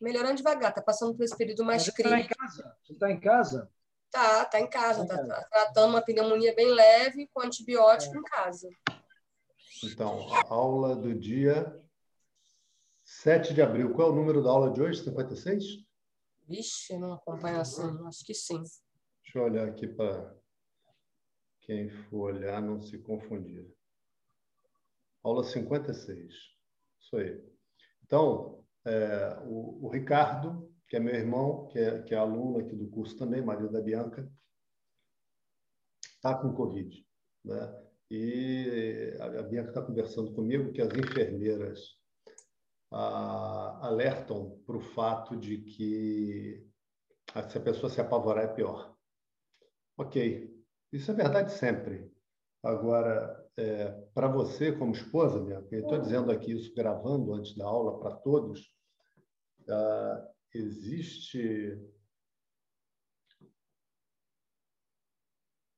melhorando devagar, tá passando por esse período mais Você crítico. está em casa? Você está em casa? Tá, tá em casa, Tá tá, tá tratando uma pneumonia bem leve com antibiótico É. em casa. Então, aula do dia 7 de abril. Qual é o número da aula de hoje? 56? Vixe, não acompanho assim, acho que sim. Deixa eu olhar aqui para quem for olhar não se confundir. Aula 56. Isso aí. Então, é, o, o Ricardo, que é meu irmão, que é, que é aluno aqui do curso também, marido da Bianca, está com Covid. Né? E a, a Bianca está conversando comigo que as enfermeiras ah, alertam para o fato de que ah, se a pessoa se apavorar é pior. Ok, isso é verdade sempre. Agora, é, para você como esposa, eu estou dizendo aqui isso gravando antes da aula para todos, ah, existe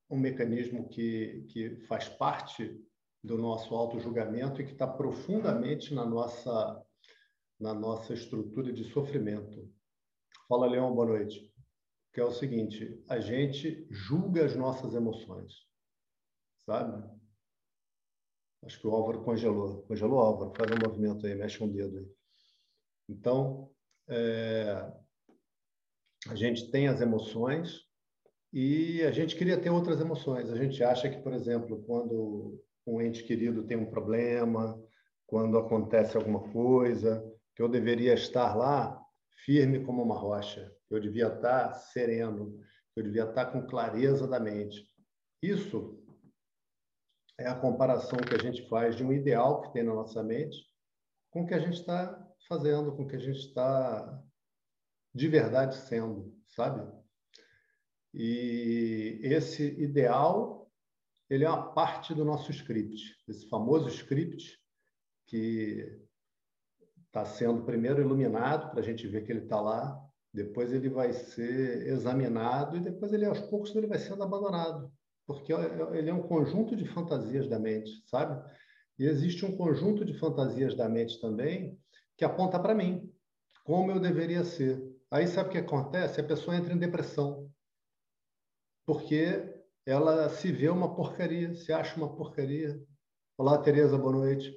um mecanismo que, que faz parte do nosso auto-julgamento e que está profundamente na nossa, na nossa estrutura de sofrimento. Fala, Leão, boa noite. Que é o seguinte, a gente julga as nossas emoções, sabe? Acho que o Álvaro congelou. Congelou, Álvaro? Faz um movimento aí, mexe um dedo aí. Então, é, a gente tem as emoções e a gente queria ter outras emoções. A gente acha que, por exemplo, quando um ente querido tem um problema, quando acontece alguma coisa, que eu deveria estar lá firme como uma rocha, eu devia estar sereno, eu devia estar com clareza da mente. Isso é a comparação que a gente faz de um ideal que tem na nossa mente com o que a gente está fazendo, com o que a gente está de verdade sendo, sabe? E esse ideal, ele é uma parte do nosso script, esse famoso script que está sendo primeiro iluminado para a gente ver que ele está lá, depois ele vai ser examinado e depois ele aos poucos ele vai sendo abandonado, porque ele é um conjunto de fantasias da mente, sabe? E existe um conjunto de fantasias da mente também que aponta para mim, como eu deveria ser. Aí sabe o que acontece? A pessoa entra em depressão, porque ela se vê uma porcaria, se acha uma porcaria. Olá, Tereza, boa noite.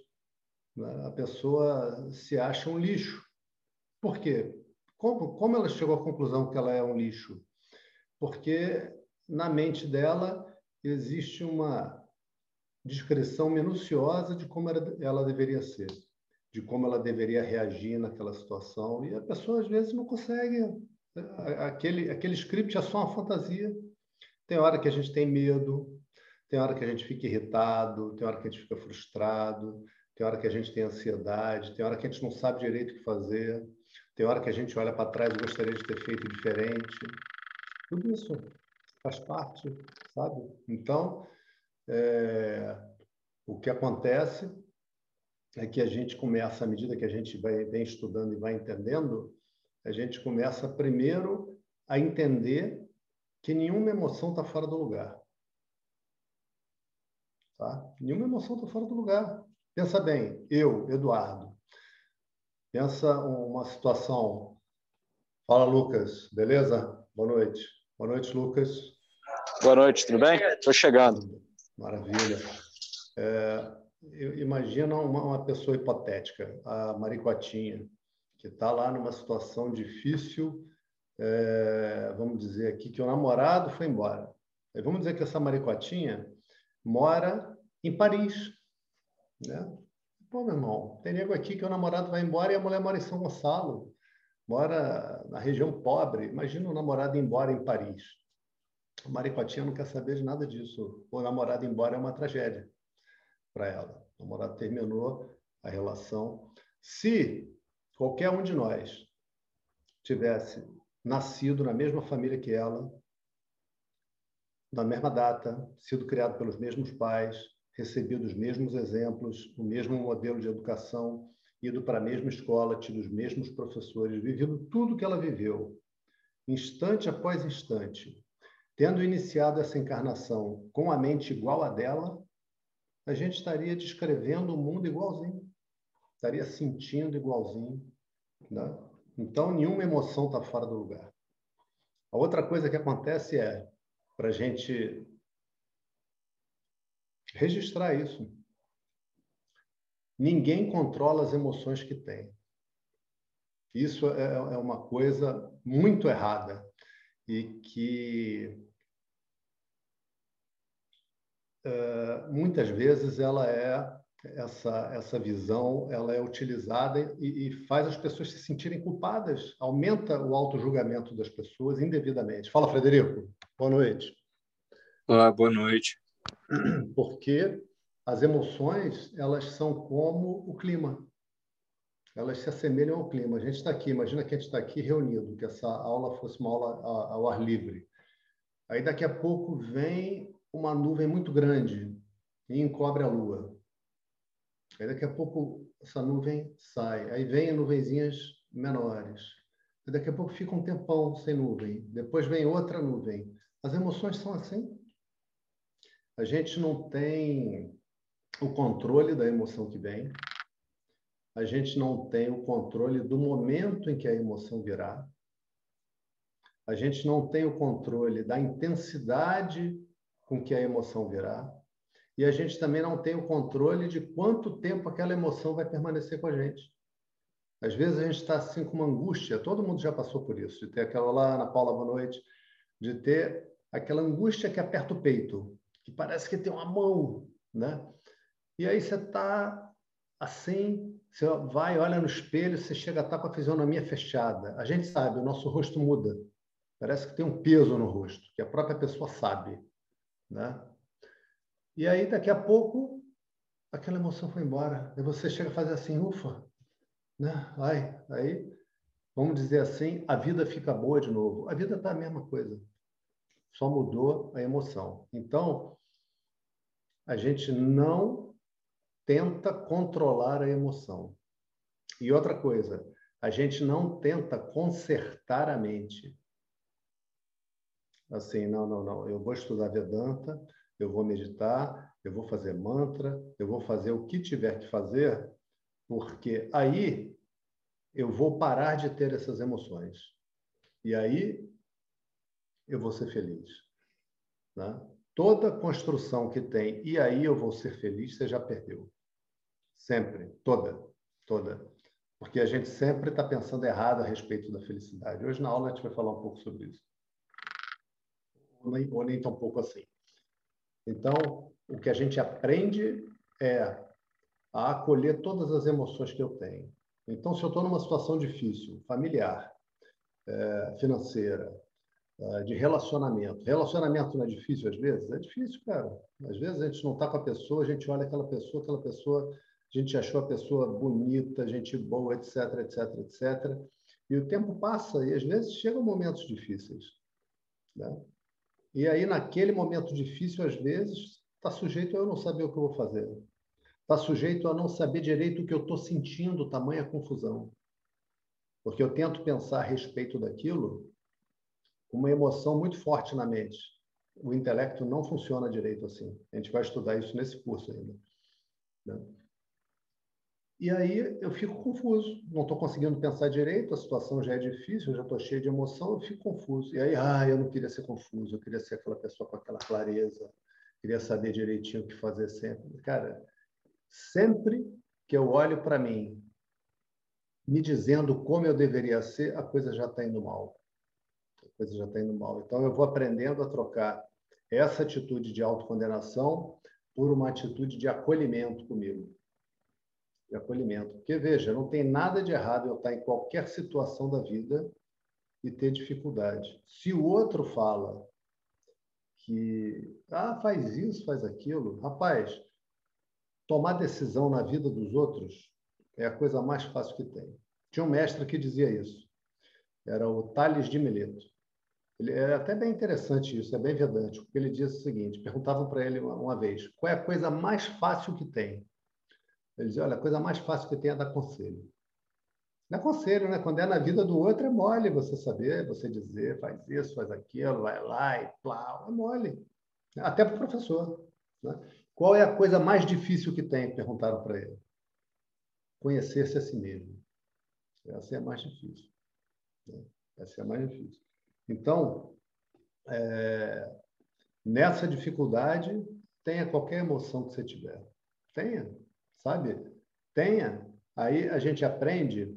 A pessoa se acha um lixo. Por quê? Como, como ela chegou à conclusão que ela é um lixo? Porque na mente dela existe uma descrição minuciosa de como ela deveria ser, de como ela deveria reagir naquela situação. E a pessoa, às vezes, não consegue. Aquele, aquele script é só uma fantasia. Tem hora que a gente tem medo, tem hora que a gente fica irritado, tem hora que a gente fica frustrado, tem hora que a gente tem ansiedade, tem hora que a gente não sabe direito o que fazer, tem hora que a gente olha para trás e gostaria de ter feito diferente. Tudo isso faz parte, sabe? Então, é, o que acontece é que a gente começa, à medida que a gente vai, vem estudando e vai entendendo, a gente começa primeiro a entender que nenhuma emoção está fora do lugar. Tá? Nenhuma emoção está fora do lugar. Pensa bem, eu, Eduardo, pensa uma situação. Fala, Lucas, beleza? Boa noite. Boa noite, Lucas. Boa noite, tudo bem? Estou chegando. Maravilha. É, imagina uma, uma, pessoa hipotética, a Maricotinha, que está lá numa situação difícil, é, vamos dizer aqui que o namorado foi embora. Vamos dizer que essa Maricotinha mora em Paris, né? Pô, meu irmão, tem nego aqui que o namorado vai embora e a mulher mora em São Gonçalo, mora na região pobre. Imagina o namorado ir embora em Paris. A Maricotinha não quer saber de nada disso. O namorado embora é uma tragédia para ela. O namorado terminou a relação. Se qualquer um de nós tivesse nascido na mesma família que ela, na mesma data, sido criado pelos mesmos pais, recebido os mesmos exemplos, o mesmo modelo de educação, ido para a mesma escola, tido os mesmos professores, vivido tudo que ela viveu, instante após instante, tendo iniciado essa encarnação com a mente igual a dela, a gente estaria descrevendo o mundo igualzinho, estaria sentindo igualzinho. Né? Então, nenhuma emoção está fora do lugar. A outra coisa que acontece é, para a gente registrar isso, ninguém controla as emoções que tem. Isso é, é uma coisa muito errada e que uh, muitas vezes ela é essa essa visão ela é utilizada e, e, faz as pessoas se sentirem culpadas aumenta o auto julgamento das pessoas indevidamente. Fala Frederico. Boa noite. Olá boa noite. Porque as emoções elas são como o clima elas se assemelham ao clima a gente está aqui imagina que a gente está aqui reunido que essa aula fosse uma aula ao ar livre aí daqui a pouco vem uma nuvem muito grande e encobre a lua Aí daqui a pouco essa nuvem sai, aí vem nuvenzinhas menores. Aí daqui a pouco fica um tempão sem nuvem, depois vem outra nuvem. As emoções são assim. A gente não tem o controle da emoção que vem. A gente não tem o controle do momento em que a emoção virá. A gente não tem o controle da intensidade com que a emoção virá e a gente também não tem o controle de quanto tempo aquela emoção vai permanecer com a gente. Às vezes a gente está assim com uma angústia, todo mundo já passou por isso, de ter aquela lá, Ana Paula, boa noite, de ter aquela angústia que aperta o peito, que parece que tem uma mão, né? E aí você está assim, você vai, olha no espelho, você chega a estar tá com a fisionomia fechada. A gente sabe, o nosso rosto muda. Parece que tem um peso no rosto, que a própria pessoa sabe, né? E aí, daqui a pouco, aquela emoção foi embora. E você chega a fazer assim, ufa, né? Ai, aí, vamos dizer assim, a vida fica boa de novo. A vida está a mesma coisa, só mudou a emoção. Então, a gente não tenta controlar a emoção. E outra coisa, a gente não tenta consertar a mente. Assim, não, não, não. Eu vou estudar Vedanta, eu vou meditar, eu vou fazer mantra, eu vou fazer o que tiver que fazer, porque aí eu vou parar de ter essas emoções. E aí eu vou ser feliz. Né? Toda construção que tem, e aí eu vou ser feliz, você já perdeu. Sempre, toda, toda. Porque a gente sempre está pensando errado a respeito da felicidade. Hoje na aula a gente vai falar um pouco sobre isso. Ou nem, ou nem tão pouco assim. Então, o que a gente aprende é a acolher todas as emoções que eu tenho. Então, se eu estou numa situação difícil, familiar, é, financeira, é, de relacionamento. Relacionamento não é difícil às vezes? É difícil, cara. Às vezes a gente não está com a pessoa, a gente olha aquela pessoa, aquela pessoa, a gente achou a pessoa bonita, gente boa, etc, etc, etc. E o tempo passa e às vezes chegam momentos difíceis. Né? E aí, naquele momento difícil, às vezes, está sujeito a eu não saber o que eu vou fazer. Está sujeito a não saber direito o que eu estou sentindo, tamanha confusão. Porque eu tento pensar a respeito daquilo com uma emoção muito forte na mente. O intelecto não funciona direito assim. A gente vai estudar isso nesse curso ainda. Né? E aí eu fico confuso, não estou conseguindo pensar direito, a situação já é difícil, eu já estou cheio de emoção, eu fico confuso. E aí, ah, eu não queria ser confuso, eu queria ser aquela pessoa com aquela clareza, queria saber direitinho o que fazer sempre. Cara, sempre que eu olho para mim, me dizendo como eu deveria ser, a coisa já está indo mal. A coisa já está indo mal. Então eu vou aprendendo a trocar essa atitude de autocondenação por uma atitude de acolhimento comigo de acolhimento. Porque, veja, não tem nada de errado eu estar em qualquer situação da vida e ter dificuldade. Se o outro fala que, ah, faz isso, faz aquilo, rapaz, tomar decisão na vida dos outros é a coisa mais fácil que tem. Tinha um mestre que dizia isso. Era o Tales de Mileto. Ele, é até bem interessante isso, é bem vedântico, porque ele diz o seguinte: perguntavam para ele uma, uma vez, qual é a coisa mais fácil que tem? Ele diz, olha, a coisa mais fácil que tem é dar conselho. Não é conselho, né? Quando é na vida do outro, é mole você saber, você dizer, faz isso, faz aquilo, vai lá e plau, é mole. Até para o professor. Né? Qual é a coisa mais difícil que tem? Perguntaram para ele. Conhecer-se a si mesmo. Essa é a mais difícil. Né? Essa é a mais difícil. Então, é, nessa dificuldade, tenha qualquer emoção que você tiver. Tenha, sabe? Tenha. Aí a gente aprende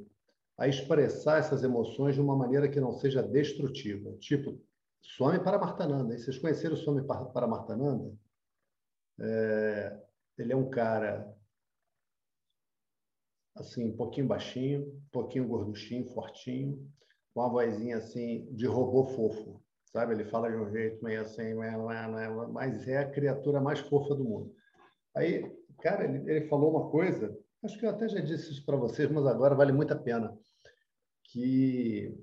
a expressar essas emoções de uma maneira que não seja destrutiva. Tipo, Swami Paramartananda. Vocês conheceram o Swami Paramartananda? É, ele é um cara assim, um pouquinho baixinho, um pouquinho gorduchinho, fortinho, com uma vozinha assim de robô fofo, sabe? Ele fala de um jeito meio assim, mas é a criatura mais fofa do mundo. Aí, cara, ele, ele falou uma coisa, acho que eu até já disse isso para vocês, mas agora vale muito a pena, que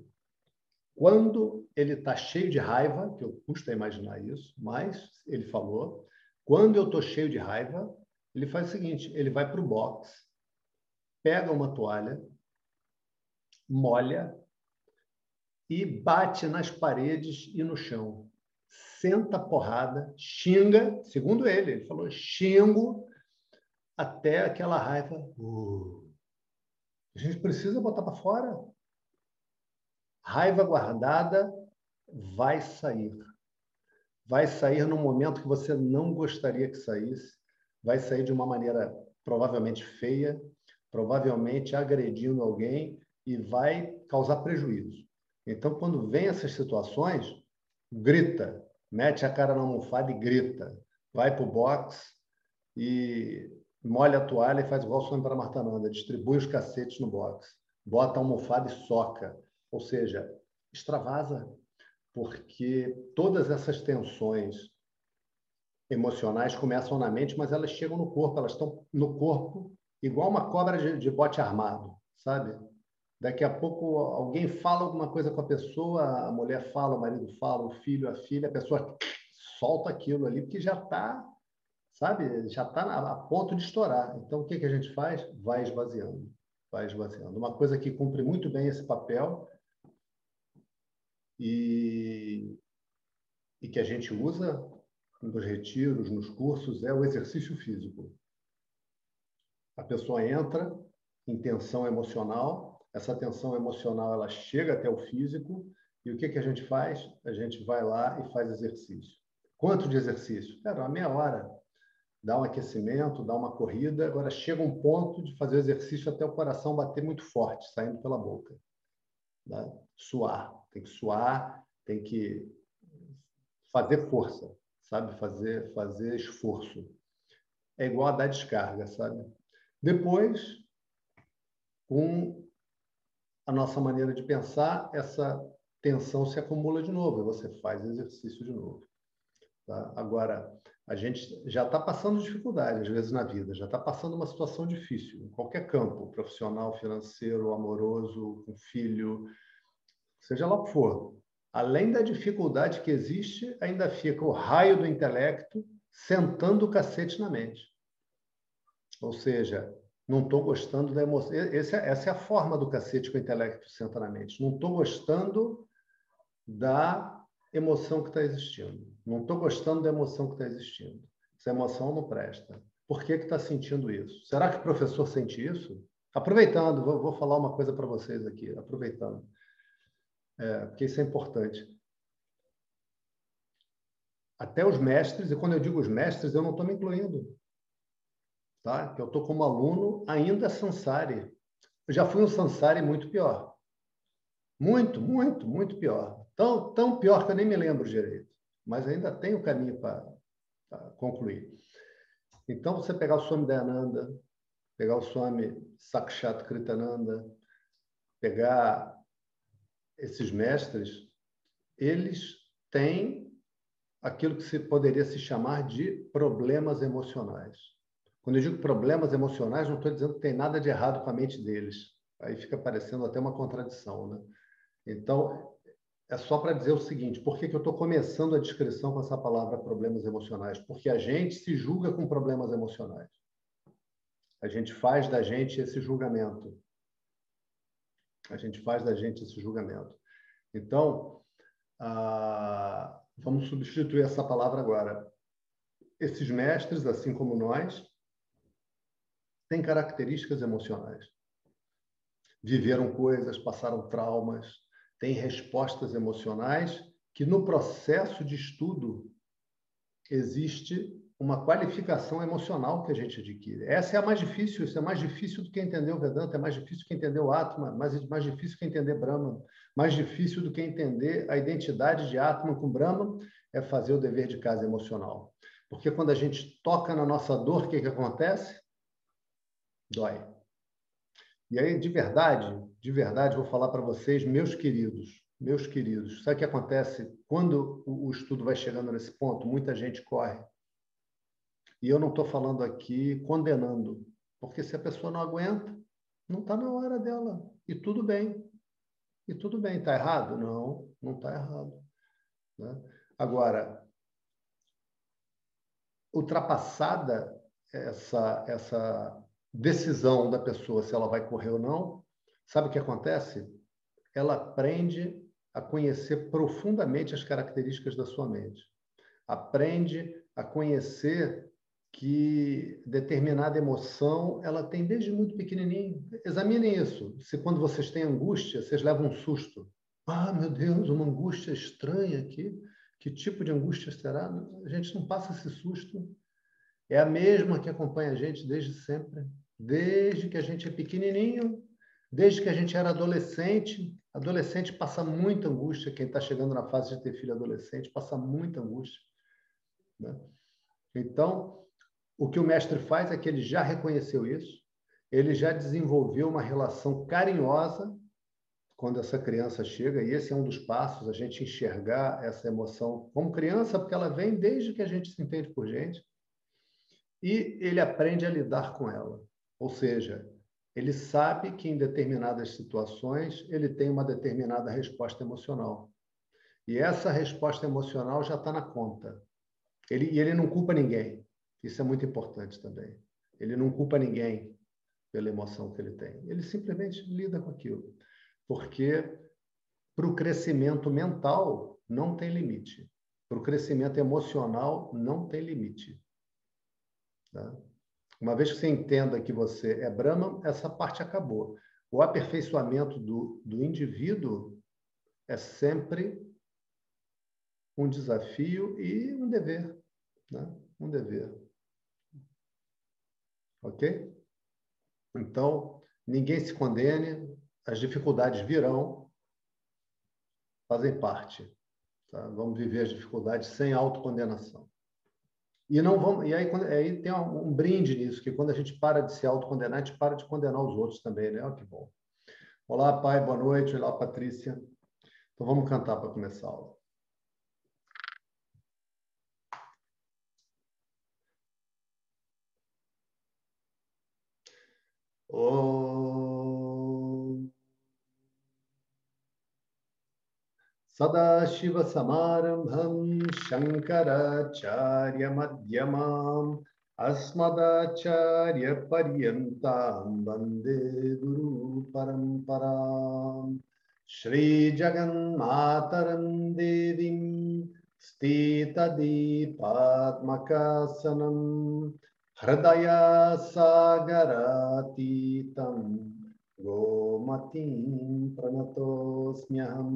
quando ele está cheio de raiva, que eu custa imaginar isso, mas ele falou, quando eu estou cheio de raiva, ele faz o seguinte: ele vai para o box, pega uma toalha, molha e bate nas paredes e no chão. Senta porrada, xinga, segundo ele, ele falou, xingo até aquela raiva. Uh, a gente precisa botar para fora. Raiva guardada vai sair. Vai sair no momento que você não gostaria que saísse. Vai sair de uma maneira provavelmente feia, provavelmente agredindo alguém e vai causar prejuízo. Então, quando vem essas situações, grita, mete a cara na almofada e grita. Vai para o box e molha a toalha e faz igual o para Martananda, distribui os cacetes no box, bota a almofada e soca. Ou seja, extravasa, porque todas essas tensões emocionais começam na mente, mas elas chegam no corpo, elas estão no corpo igual uma cobra de, de bote armado, sabe? Daqui a pouco alguém fala alguma coisa com a pessoa, a mulher fala, o marido fala, o filho, a filha, a pessoa solta aquilo ali, porque já está, sabe? Já está a ponto de estourar. Então, o que, que a gente faz? Vai esvaziando, vai esvaziando. Uma coisa que cumpre muito bem esse papel e, e que a gente usa nos retiros, nos cursos, é o exercício físico. A pessoa entra em tensão emocional, essa tensão emocional ela chega até o físico, e o que, que a gente faz? A gente vai lá e faz exercício. Quanto de exercício? Cara, uma meia hora. Dá um aquecimento, dá uma corrida. Agora chega um ponto de fazer exercício até o coração bater muito forte, saindo pela boca. Né? Suar. Tem que suar, tem que fazer força, sabe? Fazer, fazer esforço. É igual a dar descarga, sabe? Depois, com a nossa maneira de pensar, essa tensão se acumula de novo e você faz exercício de novo. Tá? Agora, a gente já está passando dificuldade, às vezes, na vida, já está passando uma situação difícil, em qualquer campo, profissional, financeiro, amoroso, com filho, seja lá o que for. Além da dificuldade que existe, ainda fica o raio do intelecto sentando o cacete na mente. Ou seja, não estou gostando da emoção. Essa, essa é a forma do cacete que o intelecto senta na mente. Não estou gostando da emoção que está existindo. Não estou gostando da emoção que está existindo. Essa emoção não presta. Por que está sentindo isso? Será que o professor sente isso? Aproveitando, vou, vou falar uma coisa para vocês aqui, aproveitando é, porque isso é importante. Até os mestres, e quando eu digo os mestres, eu não estou me incluindo. Tá? Eu estou como aluno ainda Sansari. Eu já fui um Sansari muito pior. Muito, muito, muito pior. Tão, tão pior que eu nem me lembro direito. Mas ainda tenho caminho para concluir. Então, você pegar o Swami Dayananda, pegar o Swami Sakshat Kritananda, pegar esses mestres, eles têm aquilo que se poderia se chamar de problemas emocionais. Quando eu digo problemas emocionais, não estou dizendo que tem nada de errado com a mente deles. Aí fica parecendo até uma contradição, né? Então, é só para dizer o seguinte: por que, que eu estou começando a descrição com essa palavra problemas emocionais? Porque a gente se julga com problemas emocionais. A gente faz da gente esse julgamento. A gente faz da gente esse julgamento. Então, ah, vamos substituir essa palavra agora. Esses mestres, assim como nós, têm características emocionais. Viveram coisas, passaram traumas, tem respostas emocionais que no processo de estudo existe uma qualificação emocional que a gente adquire. Essa é a mais difícil, isso é mais difícil do que entender o Vedanta, é mais difícil que entender o Atma, mais, mais difícil que entender Brahma, mais difícil do que entender a identidade de Atma com Brahma, é fazer o dever de casa emocional. Porque quando a gente toca na nossa dor, o que, que acontece? Dói. E aí, de verdade, de verdade, vou falar para vocês, meus queridos, meus queridos, sabe o que acontece quando o estudo vai chegando nesse ponto? Muita gente corre e eu não estou falando aqui condenando, porque se a pessoa não aguenta, não está na hora dela. E tudo bem. E tudo bem. Está errado? Não, não está errado. Né? Agora, ultrapassada essa, essa decisão da pessoa se ela vai correr ou não, sabe o que acontece? Ela aprende a conhecer profundamente as características da sua mente. Aprende a conhecer que determinada emoção ela tem desde muito pequenininho. Examinem isso. Se quando vocês têm angústia, vocês levam um susto. Ah, meu Deus, uma angústia estranha aqui. Que tipo de angústia será? A gente não passa esse susto. É a mesma que acompanha a gente desde sempre. Desde que a gente é pequenininho, desde que a gente era adolescente. Adolescente passa muita angústia. Quem está chegando na fase de ter filho adolescente passa muita angústia. Né? Então, o que o mestre faz é que ele já reconheceu isso, ele já desenvolveu uma relação carinhosa quando essa criança chega, e esse é um dos passos, a gente enxergar essa emoção como criança, porque ela vem desde que a gente se entende por gente, e ele aprende a lidar com ela. Ou seja, ele sabe que em determinadas situações ele tem uma determinada resposta emocional. E essa resposta emocional já está na conta. Ele, e ele não culpa ninguém. Isso é muito importante também. Ele não culpa ninguém pela emoção que ele tem. Ele simplesmente lida com aquilo. Porque para o crescimento mental não tem limite. Para o crescimento emocional não tem limite. Tá? Uma vez que você entenda que você é Brahma, essa parte acabou. O aperfeiçoamento do, do indivíduo é sempre um desafio e um dever. Né? Um dever. Ok? Então, ninguém se condene, as dificuldades virão, fazem parte. Tá? Vamos viver as dificuldades sem autocondenação. E não vamos, e aí, aí tem um, um, brinde nisso, que quando a gente para de se autocondenar, a gente para de condenar os outros também, né? Olha que bom. Olá, pai, boa noite. Olá, Patrícia. Então vamos cantar para começar a aula. सदाशिवसमारम्भं शङ्कराचार्यमध्यमाम् अस्मदाचार्यपर्यन्तां वंदे गुरुपरम्पराम् श्रीजगन्मातरं देवीं स्थितदीपात्मकासनम् हृदयासागरातीतं गोमतीं प्रणतोऽस्म्यहम्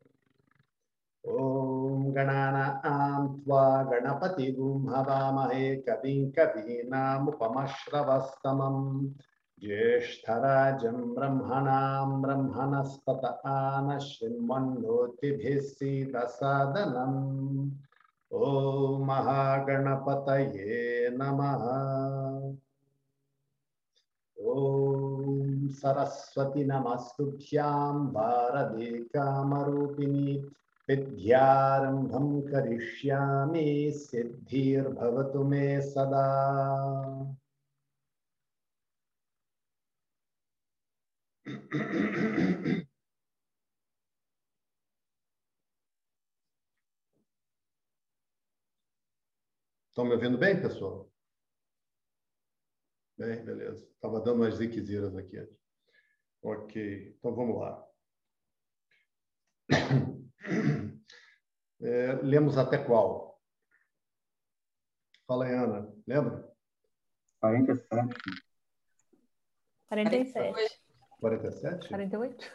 ॐ गणानां त्वा गणपतिगुं हवामहे कविं कवीनामुपमश्रवस्तमम्। ज्येष्ठराजं ब्रह्मणां ब्रह्मणस्पत आन शृण्वन्नोतिभिः सीदसादनम् ॐ महागणपतये नमः। ॐ सरस्वती नमस्तुभ्यां भारते कामरूपिणी विद्यारम्भं करिष्यामि सिद्धिर्भवतु मे सदा Estão me ouvindo bem, pessoal? Bem, beleza. Estava dando umas ziqueziras aqui. Ok, então vamos lá. É, lemos até qual? Fala aí, Ana. Lembra? 47. 47. 47? 48?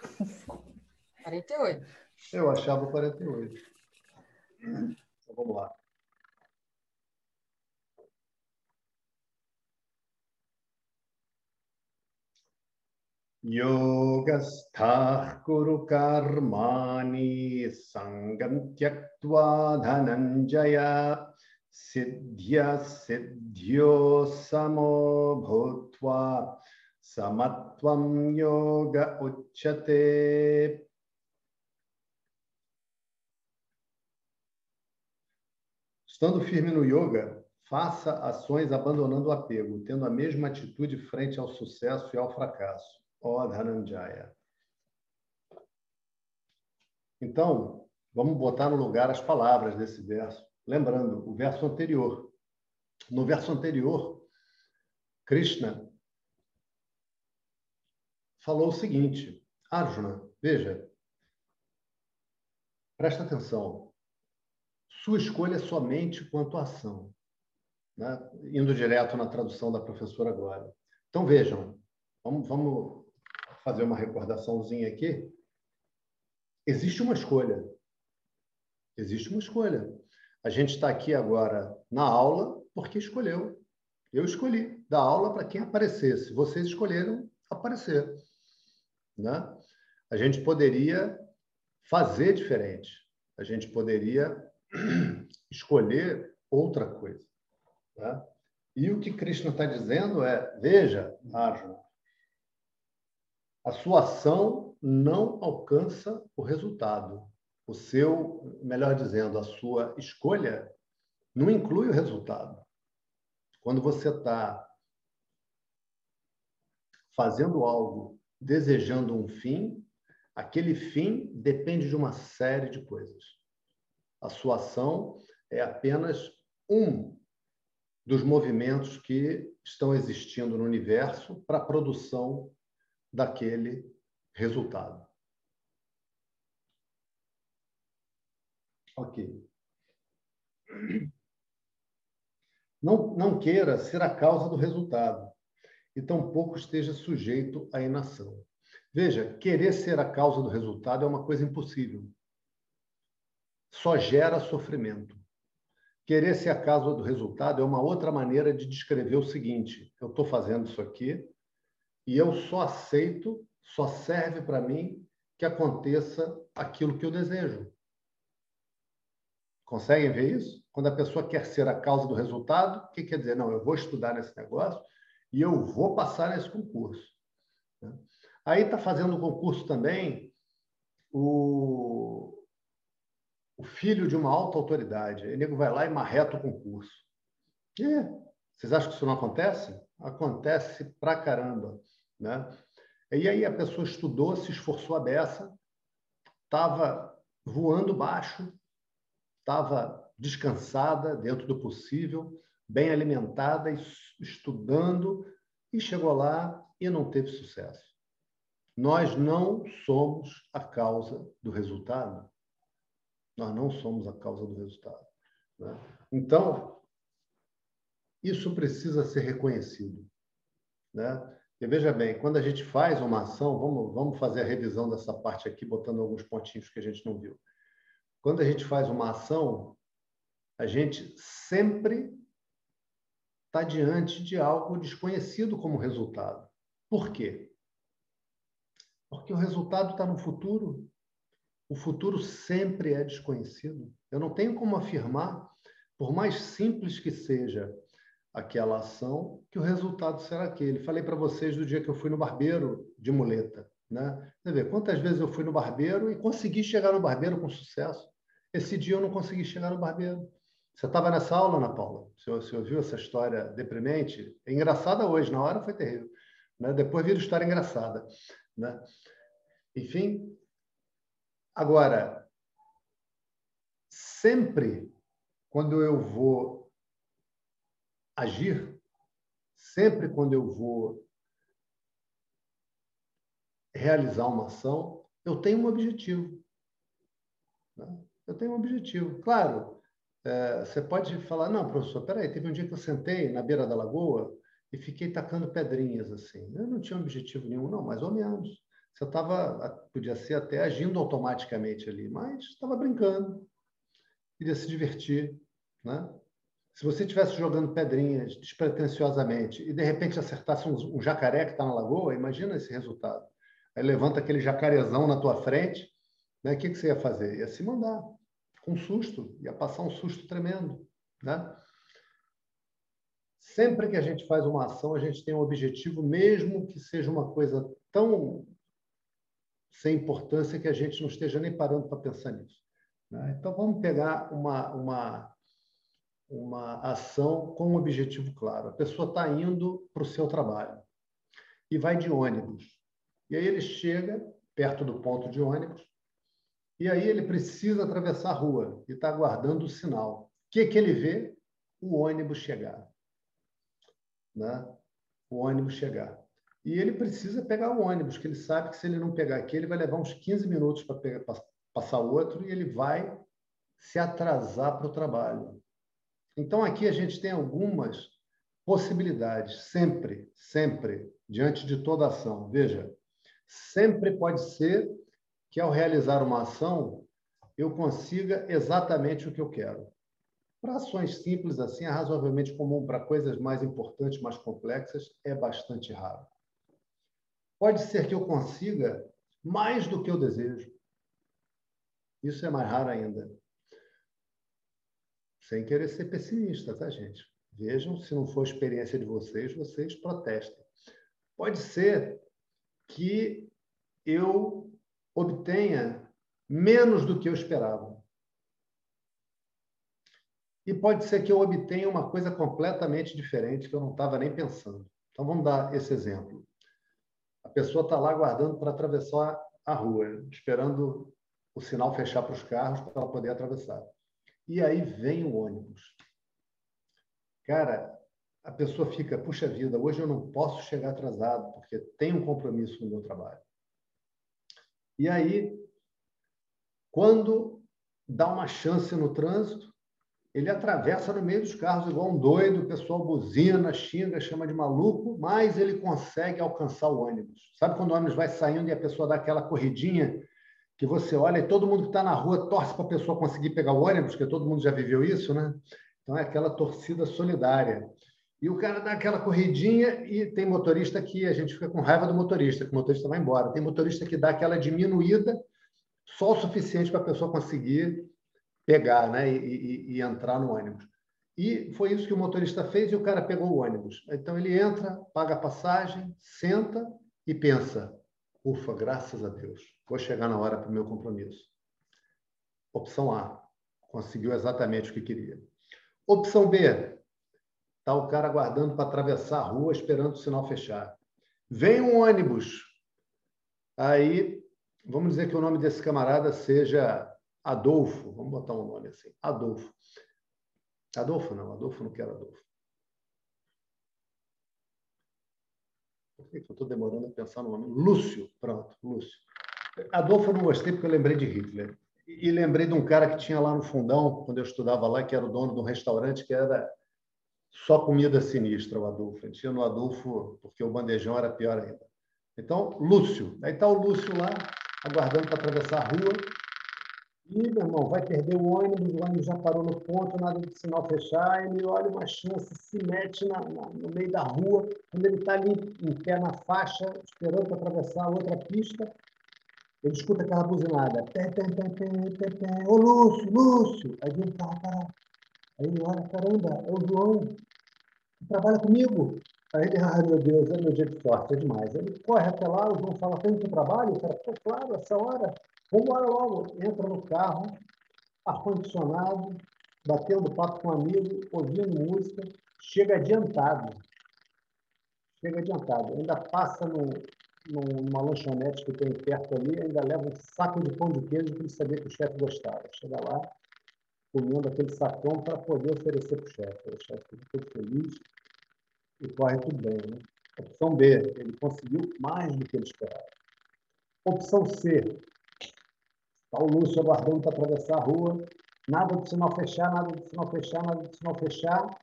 48. Eu achava 48. Então vamos lá. योगस्थाः कुरु कर्माणि सङ्गं त्यक्त्वा धनञ्जय सिद्ध्य सिद्ध्यो समो भूत्वा समत्वं योग उच्यते Estando firme no yoga, faça ações abandonando o apego, tendo a mesma atitude frente ao sucesso e ao fracasso. Ó Dhananjaya. Então, vamos botar no lugar as palavras desse verso. Lembrando, o verso anterior. No verso anterior, Krishna falou o seguinte: Arjuna, veja, presta atenção. Sua escolha é somente quanto à ação. Né? Indo direto na tradução da professora agora. Então, vejam, vamos, vamos fazer uma recordaçãozinha aqui. Existe uma escolha. Existe uma escolha. A gente está aqui agora na aula porque escolheu. Eu escolhi dar aula para quem aparecesse. Vocês escolheram aparecer. Né? A gente poderia fazer diferente. A gente poderia escolher outra coisa. Né? E o que Krishna está dizendo é: veja, Arjuna, a sua ação não alcança o resultado. O seu, melhor dizendo, a sua escolha não inclui o resultado. Quando você está fazendo algo, desejando um fim, aquele fim depende de uma série de coisas. A sua ação é apenas um dos movimentos que estão existindo no universo para a produção daquele resultado. Ok. Não, não queira ser a causa do resultado e tampouco esteja sujeito à inação. Veja, querer ser a causa do resultado é uma coisa impossível. Só gera sofrimento. Querer ser a causa do resultado é uma outra maneira de descrever o seguinte: eu estou fazendo isso aqui e eu só aceito, só serve para mim que aconteça aquilo que eu desejo. Conseguem ver isso? Quando a pessoa quer ser a causa do resultado, o que quer dizer? Não, eu vou estudar nesse negócio e eu vou passar nesse concurso. Né? Aí está fazendo concurso também o, o filho de uma alta autoridade. O nego vai lá e marreta o concurso. E vocês acham que isso não acontece? Acontece pra caramba. Né? E aí a pessoa estudou, se esforçou a beça, estava voando baixo, estava descansada dentro do possível, bem alimentada, estudando, e chegou lá e não teve sucesso. Nós não somos a causa do resultado. Nós não somos a causa do resultado. Né? Então, isso precisa ser reconhecido. Né? E veja bem, quando a gente faz uma ação, vamos, vamos fazer a revisão dessa parte aqui, botando alguns pontinhos que a gente não viu. Quando a gente faz uma ação, a gente sempre está diante de algo desconhecido como resultado. Por quê? Porque o resultado está no futuro. O futuro sempre é desconhecido. Eu não tenho como afirmar, por mais simples que seja aquela ação, que o resultado será aquele. Falei para vocês do dia que eu fui no barbeiro de muleta. Né? Você quantas vezes eu fui no barbeiro e consegui chegar no barbeiro com sucesso. Esse dia eu não consegui chegar no barbeiro. Você estava nessa aula, Ana Paula? Você, você ouviu essa história deprimente? É engraçada hoje, na hora foi terrível. Né? Depois vira história engraçada. Né? Enfim, agora, sempre quando eu vou agir, sempre quando eu vou realizar uma ação, eu tenho um objetivo. Né? Eu tenho um objetivo. Claro, é, você pode falar, não, professor, peraí, teve um dia que eu sentei na beira da lagoa e fiquei tacando pedrinhas assim. Eu não tinha objetivo nenhum, não, mais ou menos. Você estava, podia ser até agindo automaticamente ali, mas estava brincando, queria se divertir, né? Se você estivesse jogando pedrinhas despretensiosamente e de repente acertasse um, um jacaré que está na lagoa, imagina esse resultado. Aí levanta aquele jacarezão na tua frente, né? O que, que você ia fazer? Ia se mandar com um susto, ia passar um susto tremendo, né? Sempre que a gente faz uma ação, a gente tem um objetivo, mesmo que seja uma coisa tão sem importância que a gente não esteja nem parando para pensar nisso. Né? Então, vamos pegar uma, uma, uma ação com um objetivo claro. A pessoa está indo para o seu trabalho e vai de ônibus. E aí ele chega perto do ponto de ônibus e aí ele precisa atravessar a rua e está aguardando o sinal. O que, que ele vê? O ônibus chegar. Né? O ônibus chegar. E ele precisa pegar o ônibus, que ele sabe que se ele não pegar aqui, ele vai levar uns 15 minutos para passar outro e ele vai se atrasar para o trabalho. Então, aqui a gente tem algumas possibilidades, sempre, sempre, diante de toda ação. Veja, sempre pode ser que ao realizar uma ação, eu consiga exatamente o que eu quero. Para ações simples assim, é razoavelmente comum. Para coisas mais importantes, mais complexas, é bastante raro. Pode ser que eu consiga mais do que eu desejo. Isso é mais raro ainda. Sem querer ser pessimista, tá, gente? Vejam, se não for experiência de vocês, vocês protestem. Pode ser que eu obtenha menos do que eu esperava. E pode ser que eu obtenha uma coisa completamente diferente que eu não estava nem pensando. Então vamos dar esse exemplo. A pessoa está lá aguardando para atravessar a rua, esperando o sinal fechar para os carros para ela poder atravessar. E aí vem o ônibus. Cara, a pessoa fica, puxa vida, hoje eu não posso chegar atrasado porque tenho um compromisso no meu trabalho. E aí, quando dá uma chance no trânsito, ele atravessa no meio dos carros igual um doido, o pessoal buzina, xinga, chama de maluco, mas ele consegue alcançar o ônibus. Sabe quando o ônibus vai saindo e a pessoa dá aquela corridinha que você olha e todo mundo que está na rua torce para a pessoa conseguir pegar o ônibus, porque todo mundo já viveu isso, né? Então é aquela torcida solidária. E o cara dá aquela corridinha e tem motorista que a gente fica com raiva do motorista, que o motorista vai embora. Tem motorista que dá aquela diminuída só o suficiente para a pessoa conseguir pegar né, e, e, e, entrar no ônibus. E foi isso que o motorista fez e o cara pegou o ônibus. Então ele entra, paga a passagem, senta e pensa: ufa, graças a Deus, vou chegar na hora para o meu compromisso. Opção A, conseguiu exatamente o que queria. Opção B, está o cara aguardando para atravessar a rua, esperando o sinal fechar. Vem um ônibus. Aí, vamos dizer que o nome desse camarada seja Adolfo, vamos botar um nome assim, Adolfo. Adolfo não, Adolfo não quero Adolfo. Por que eu estou demorando a pensar no nome? Lúcio, pronto, Lúcio. Adolfo eu não gostei porque eu lembrei de Hitler. E lembrei de um cara que tinha lá no fundão, quando eu estudava lá, que era o dono de um restaurante que era só comida sinistra, o Adolfo. A gente ia no Adolfo porque o bandejão era pior ainda. Então, Lúcio. Aí está o Lúcio lá, aguardando para atravessar a rua. E, meu irmão, vai perder o ônibus, o ônibus já parou no ponto, nada de sinal fechar, ele olha uma chance, se mete na, na, no meio da rua, quando ele está ali em pé na faixa, esperando para atravessar a outra pista, ele escuta aquela buzinada. Pé, pé, pé, pé, pé, pé. Ô, Lúcio, Lúcio! Aí ele, para. Aí ele olha, caramba, é o João, que trabalha comigo. Aí ele, ai meu Deus, é meu dia de sorte, é demais. Ele corre até lá, o João fala, tem o trabalho? O cara, claro, essa hora. Vamos embora logo. Entra no carro, ar-condicionado, batendo papo com um amigo, ouvindo música, chega adiantado. Chega adiantado. Ainda passa no, numa lanchonete que tem perto ali, ainda leva um saco de pão de queijo para ele saber que o chefe gostava. Chega lá, comendo aquele sacão para poder oferecer para o chefe. O chefe fica feliz e corre tudo bem. Né? Opção B, ele conseguiu mais do que ele esperava. Opção C, o Lúcio aguardando para atravessar a rua, nada de sinal fechar, nada de sinal fechar, nada de sinal fechar.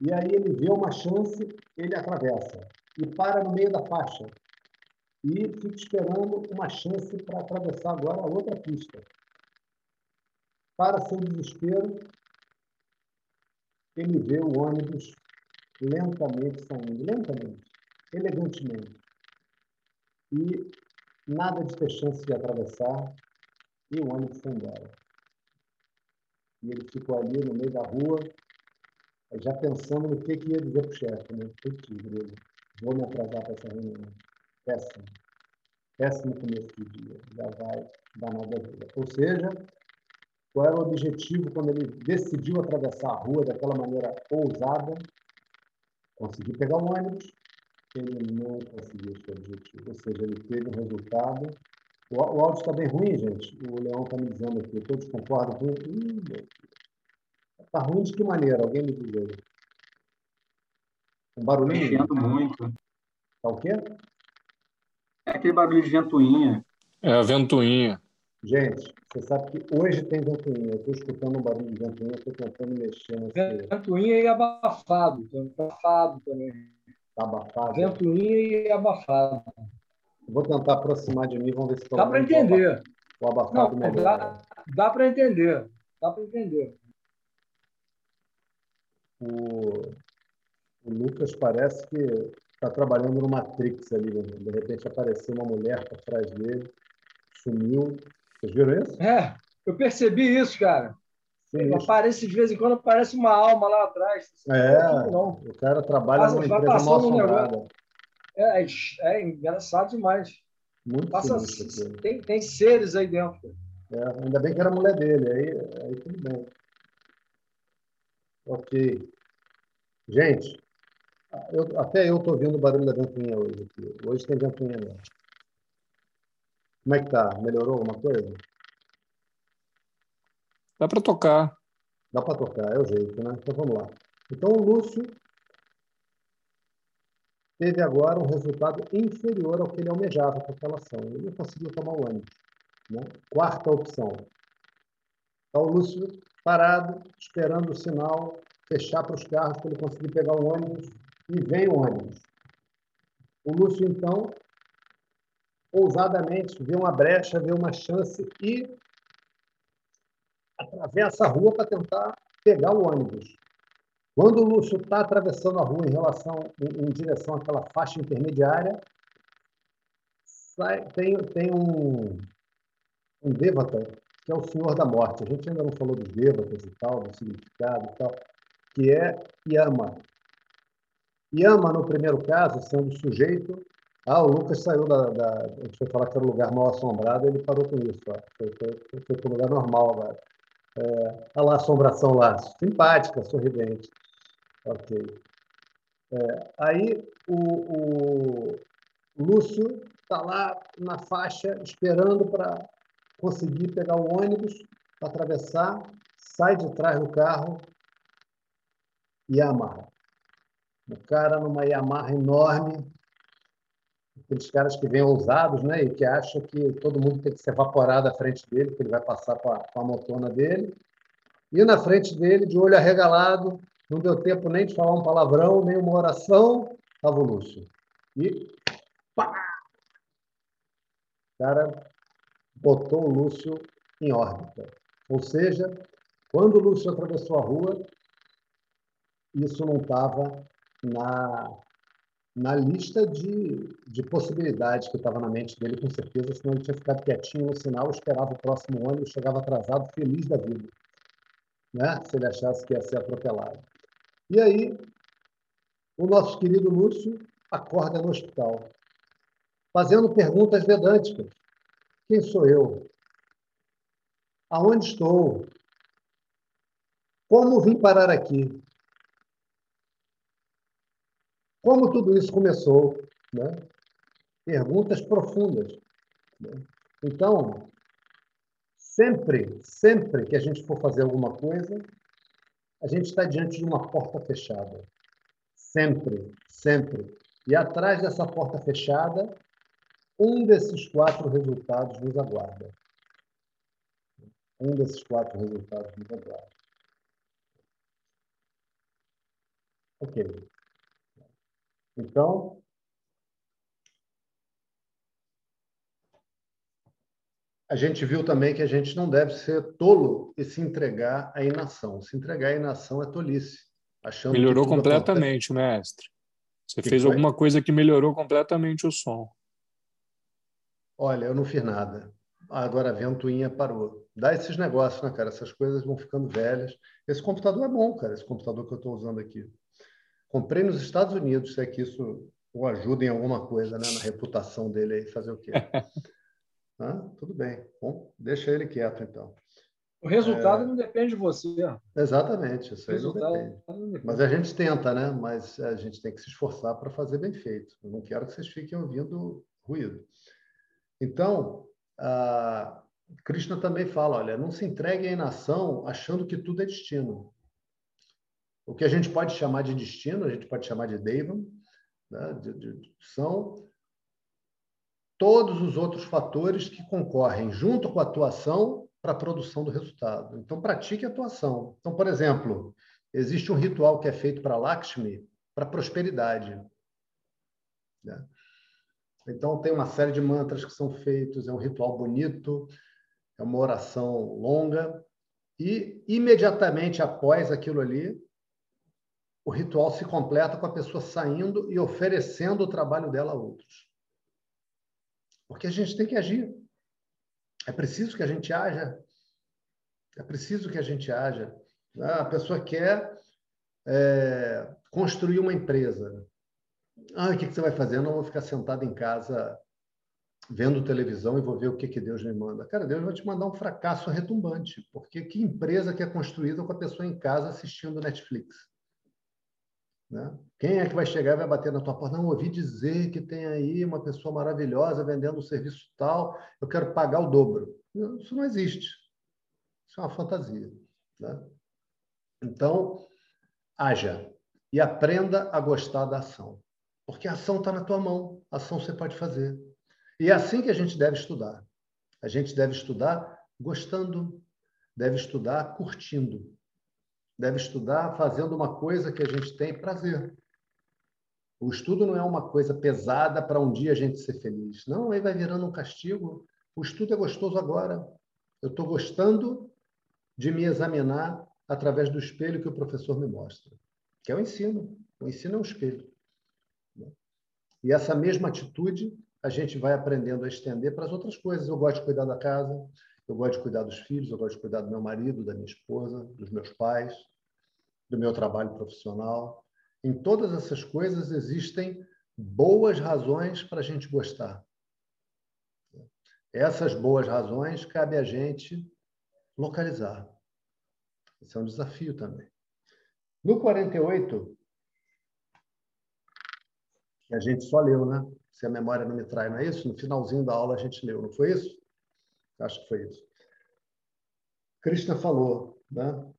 E aí ele vê uma chance, ele atravessa e para no meio da faixa e fica esperando uma chance para atravessar agora a outra pista. Para seu desespero, ele vê o ônibus lentamente saindo, lentamente, elegantemente. E nada de ter chance de atravessar, e o ônibus foi embora. E ele ficou ali no meio da rua, já pensando no que, que ia dizer para o chefe. Né? Putz, vou me atrasar para essa reunião. Péssimo. Péssimo começo de dia. Já vai dar nada a ver. Ou seja, qual era o objetivo quando ele decidiu atravessar a rua daquela maneira ousada? Conseguir pegar o ônibus. Ele não conseguiu esse objetivo. Ou seja, ele teve um resultado. O, o áudio está bem ruim, gente. O Leão está me dizendo aqui. Todos concordam com ele? Está ruim de que maneira? Alguém me diz aí. Um barulhinho? Mexendo muito. Tá o quê? É aquele barulho de ventoinha. É a ventoinha. Gente, você sabe que hoje tem ventoinha. Eu estou escutando um barulho de ventoinha, estou tentando mexer nesse. Ventoinha e abafado. Abafado também. Tá abafado? Ventoinha e abafado. Vou tentar aproximar de mim, vamos ver se Dá para entender. O abafado Não, melhor. dá, dá para entender. Dá para entender. O, o Lucas parece que está trabalhando no Matrix ali. Né? De repente apareceu uma mulher por trás dele, sumiu. Vocês viram isso? É, eu percebi isso, cara. Sim, Aparece de vez em quando, aparece uma alma lá atrás. É, Não. o cara trabalha Passa- numa empresa mal um assombrada. É, é, é engraçado demais. Muito Passa, tem, tem seres aí dentro. É, ainda bem que era a mulher dele, aí, aí tudo bem. Ok. Gente, eu- até eu estou ouvindo o barulho da ventoinha hoje. Aqui. Hoje tem ventoinha mesmo. Como é que tá? Melhorou alguma coisa? Dá para tocar. Dá para tocar, é o jeito, né? Então vamos lá. Então o Lúcio teve agora um resultado inferior ao que ele almejava com aquela ação. Ele não conseguiu tomar o ônibus. Né? Quarta opção. Está o Lúcio parado, esperando o sinal fechar para os carros para ele conseguir pegar o ônibus e vem o ônibus. O Lúcio, então, ousadamente, vê uma brecha, vê uma chance e atravessa a rua para tentar pegar o ônibus. Quando o Lúcio está atravessando a rua em relação em, em direção àquela faixa intermediária, sai- tem, tem um, um Devata, que é o Senhor da Morte. A gente ainda não falou dos Devatas e tal, do significado e tal, que é Yama. Yama, no primeiro caso, sendo sujeito. Ah, o Lucas saiu da. da a gente foi falar que era um lugar mal assombrado, ele parou com isso. Ó. Foi, foi, foi para um lugar normal agora. É, olha lá a assombração lá, simpática, sorridente. Ok. É, aí o, o Lúcio está lá na faixa esperando para conseguir pegar o ônibus, atravessar, sai de trás do carro Yamaha. O cara numa Yamaha enorme, aqueles caras que vêm ousados, né, e que acham que todo mundo tem que se evaporar da frente dele, que ele vai passar com a, com a motona dele. E na frente dele, de olho arregalado, não deu tempo nem de falar um palavrão, nem uma oração, estava o Lúcio. E pá! O cara botou o Lúcio em órbita. Ou seja, quando o Lúcio atravessou a rua, isso não estava na, na lista de, de possibilidades que estava na mente dele, com certeza, senão ele tinha ficado quietinho no sinal, esperava o próximo ônibus, chegava atrasado, feliz da vida, né? se ele achasse que ia ser atropelado. E aí, o nosso querido Lúcio acorda no hospital, fazendo perguntas vedânticas. Quem sou eu? Aonde estou? Como vim parar aqui? Como tudo isso começou? Né? Perguntas profundas. Né? Então, Sempre, sempre que a gente for fazer alguma coisa, a gente está diante de uma porta fechada. Sempre, sempre. E atrás dessa porta fechada, um desses quatro resultados nos aguarda. Um desses quatro resultados nos aguarda. Ok. Então, a gente viu também que a gente não deve ser tolo e se entregar à inação. Se entregar à inação é tolice. Achando melhorou completamente, acontece... mestre. Você que fez alguma coisa que melhorou completamente o som. Olha, eu não fiz nada. Agora a ventoinha parou. Dá esses negócios, né, cara? Essas coisas vão ficando velhas. Esse computador é bom, cara, esse computador que eu estou usando aqui. Comprei nos Estados Unidos, se é que isso o ajuda em alguma coisa, né? Na reputação dele aí, fazer o quê? Ah, tudo bem. Bom, deixa ele quieto, então. O resultado é... não depende de você. Exatamente, isso aí não depende. não depende. Mas a gente tenta, né? Mas a gente tem que se esforçar para fazer bem feito. Eu não quero que vocês fiquem ouvindo ruído. Então, a Krishna também fala, olha, não se entregue à inação achando que tudo é destino. O que a gente pode chamar de destino, a gente pode chamar de Devam, né? de, de, são todos os outros fatores que concorrem junto com a atuação para a produção do resultado. Então, pratique a atuação. Então, por exemplo, existe um ritual que é feito para Lakshmi, para prosperidade. Né? Então, tem uma série de mantras que são feitos, é um ritual bonito, é uma oração longa, e imediatamente após aquilo ali, o ritual se completa com a pessoa saindo e oferecendo o trabalho dela a outros. Porque a gente tem que agir. É preciso que a gente haja. É preciso que a gente haja. A pessoa quer é, construir uma empresa. Ah, o que, você vai fazer? Eu não vou ficar sentado em casa vendo televisão e vou ver o que, que Deus me manda. Cara, Deus vai te mandar um fracasso retumbante. Porque que empresa que é construída com a pessoa em casa assistindo Netflix? Né? Quem é que vai chegar e vai bater na tua porta? Não, ouvi dizer que tem aí uma pessoa maravilhosa vendendo um serviço tal, eu quero pagar o dobro. Isso não existe. Isso é uma fantasia. Né? Então, haja e aprenda a gostar da ação. Porque a ação está na tua mão, a ação você pode fazer. E é assim que a gente deve estudar. A gente deve estudar gostando, deve estudar curtindo, deve estudar fazendo uma coisa que a gente tem prazer. O estudo não é uma coisa pesada para um dia a gente ser feliz. Não, aí vai virando um castigo. O estudo é gostoso agora. Eu estou gostando de me examinar através do espelho que o professor me mostra, que é o ensino. O ensino é um espelho. E essa mesma atitude a gente vai aprendendo a estender para as outras coisas. Eu gosto de cuidar da casa, eu gosto de cuidar dos filhos, eu gosto de cuidar do meu marido, da minha esposa, dos meus pais, do meu trabalho profissional. Em todas essas coisas existem boas razões para a gente gostar. Essas boas razões cabe a gente localizar. Esse é um desafio também. No 48, que a gente só leu, né? Se a memória não me trai, não é isso? No finalzinho da aula a gente leu, não foi isso? Acho que foi isso. Krishna falou, né?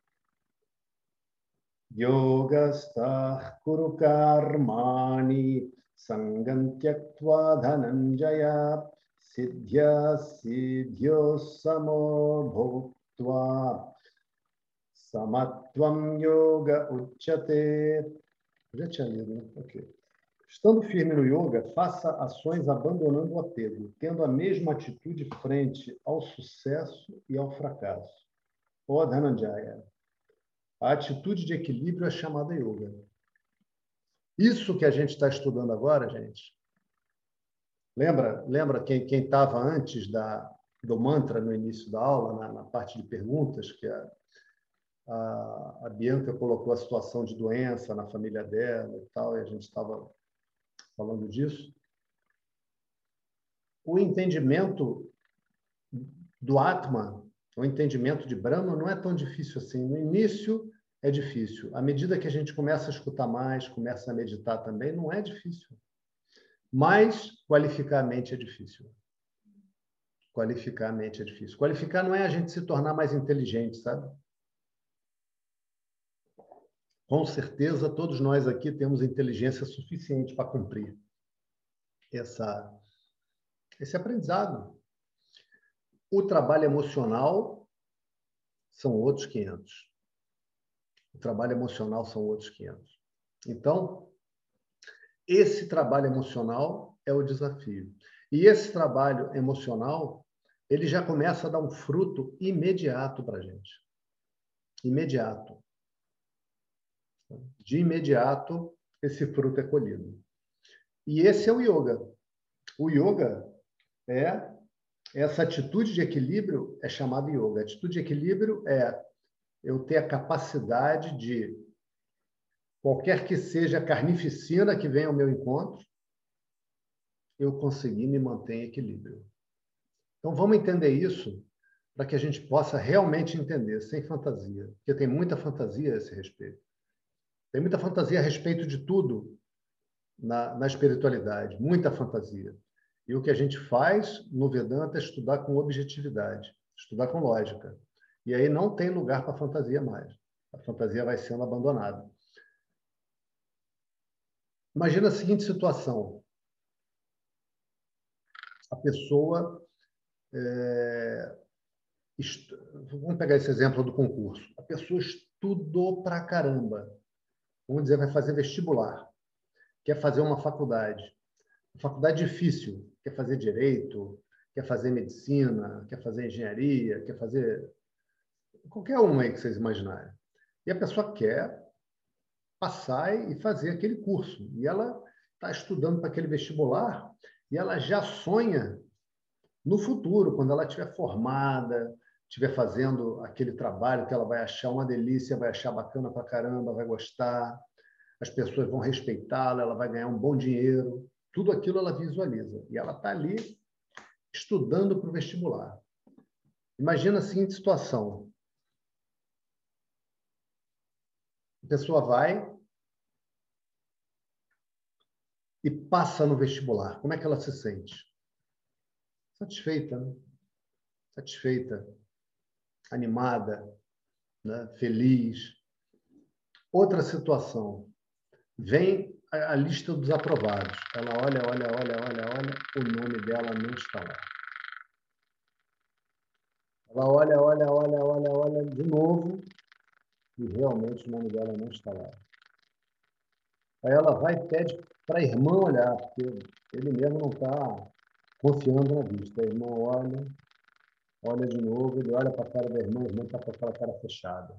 Yogastah kuru karmani sangam tyaktva dhananjaya siddhya siddhyo samo bhuktva samatvam yoga uchate. Já tinha lido, né? Estando firme no yoga, faça ações abandonando o apego, tendo a mesma atitude frente ao sucesso e ao fracasso. O Dhananjaya. A atitude de equilíbrio é chamada yoga. Isso que a gente está estudando agora, gente. Lembra, lembra quem estava antes da, do mantra no início da aula, na, na parte de perguntas, que a, a, a Bianca colocou a situação de doença na família dela e tal, e a gente estava falando disso, o entendimento do Atman, o entendimento de Brahma, não é tão difícil assim. No início é difícil. À medida que a gente começa a escutar mais, começa a meditar também, não é difícil. Mas qualificar a mente é difícil. Qualificar a mente é difícil. Qualificar não é a gente se tornar mais inteligente, sabe? Com certeza, todos nós aqui temos inteligência suficiente para cumprir essa, esse aprendizado. O trabalho emocional são outros 500. O trabalho emocional são outros 500. Então, esse trabalho emocional é o desafio. E esse trabalho emocional, ele já começa a dar um fruto imediato para a gente. Imediato. De imediato, esse fruto é colhido. E esse é o yoga. O yoga é essa atitude de equilíbrio é chamada yoga. A atitude de equilíbrio é eu ter a capacidade de qualquer que seja a carnificina que venha ao meu encontro, eu conseguir me manter em equilíbrio. Então vamos entender isso para que a gente possa realmente entender, sem fantasia, porque tem muita fantasia a esse respeito. Tem muita fantasia a respeito de tudo na, na espiritualidade, muita fantasia. E o que a gente faz no Vedanta é estudar com objetividade, estudar com lógica. E aí não tem lugar para fantasia mais. A fantasia vai sendo abandonada. Imagina a seguinte situação: a pessoa. É, est... Vamos pegar esse exemplo do concurso. A pessoa estudou pra caramba. Vamos dizer, vai fazer vestibular. Quer fazer uma faculdade. Faculdade difícil. Quer fazer direito, quer fazer medicina, quer fazer engenharia, quer fazer qualquer uma aí que vocês imaginarem. E a pessoa quer passar e fazer aquele curso. E ela está estudando para aquele vestibular e ela já sonha no futuro, quando ela estiver formada, estiver fazendo aquele trabalho que ela vai achar uma delícia, vai achar bacana para caramba, vai gostar, as pessoas vão respeitá-la, ela vai ganhar um bom dinheiro. Tudo aquilo ela visualiza. E ela está ali estudando para o vestibular. Imagina a seguinte situação. A pessoa vai e passa no vestibular. Como é que ela se sente? Satisfeita, né? Satisfeita, animada, né? feliz. Outra situação. Vem a, lista dos aprovados. Ela olha, olha, olha, olha, olha, o nome dela não está lá. Ela olha, olha, olha, olha, olha de novo e realmente o nome dela não está lá. Aí ela vai e pede para a irmã olhar, porque ele mesmo não está confiando na vista. A irmã olha, olha de novo, ele olha para a cara da irmã, a irmã está com aquela cara fechada.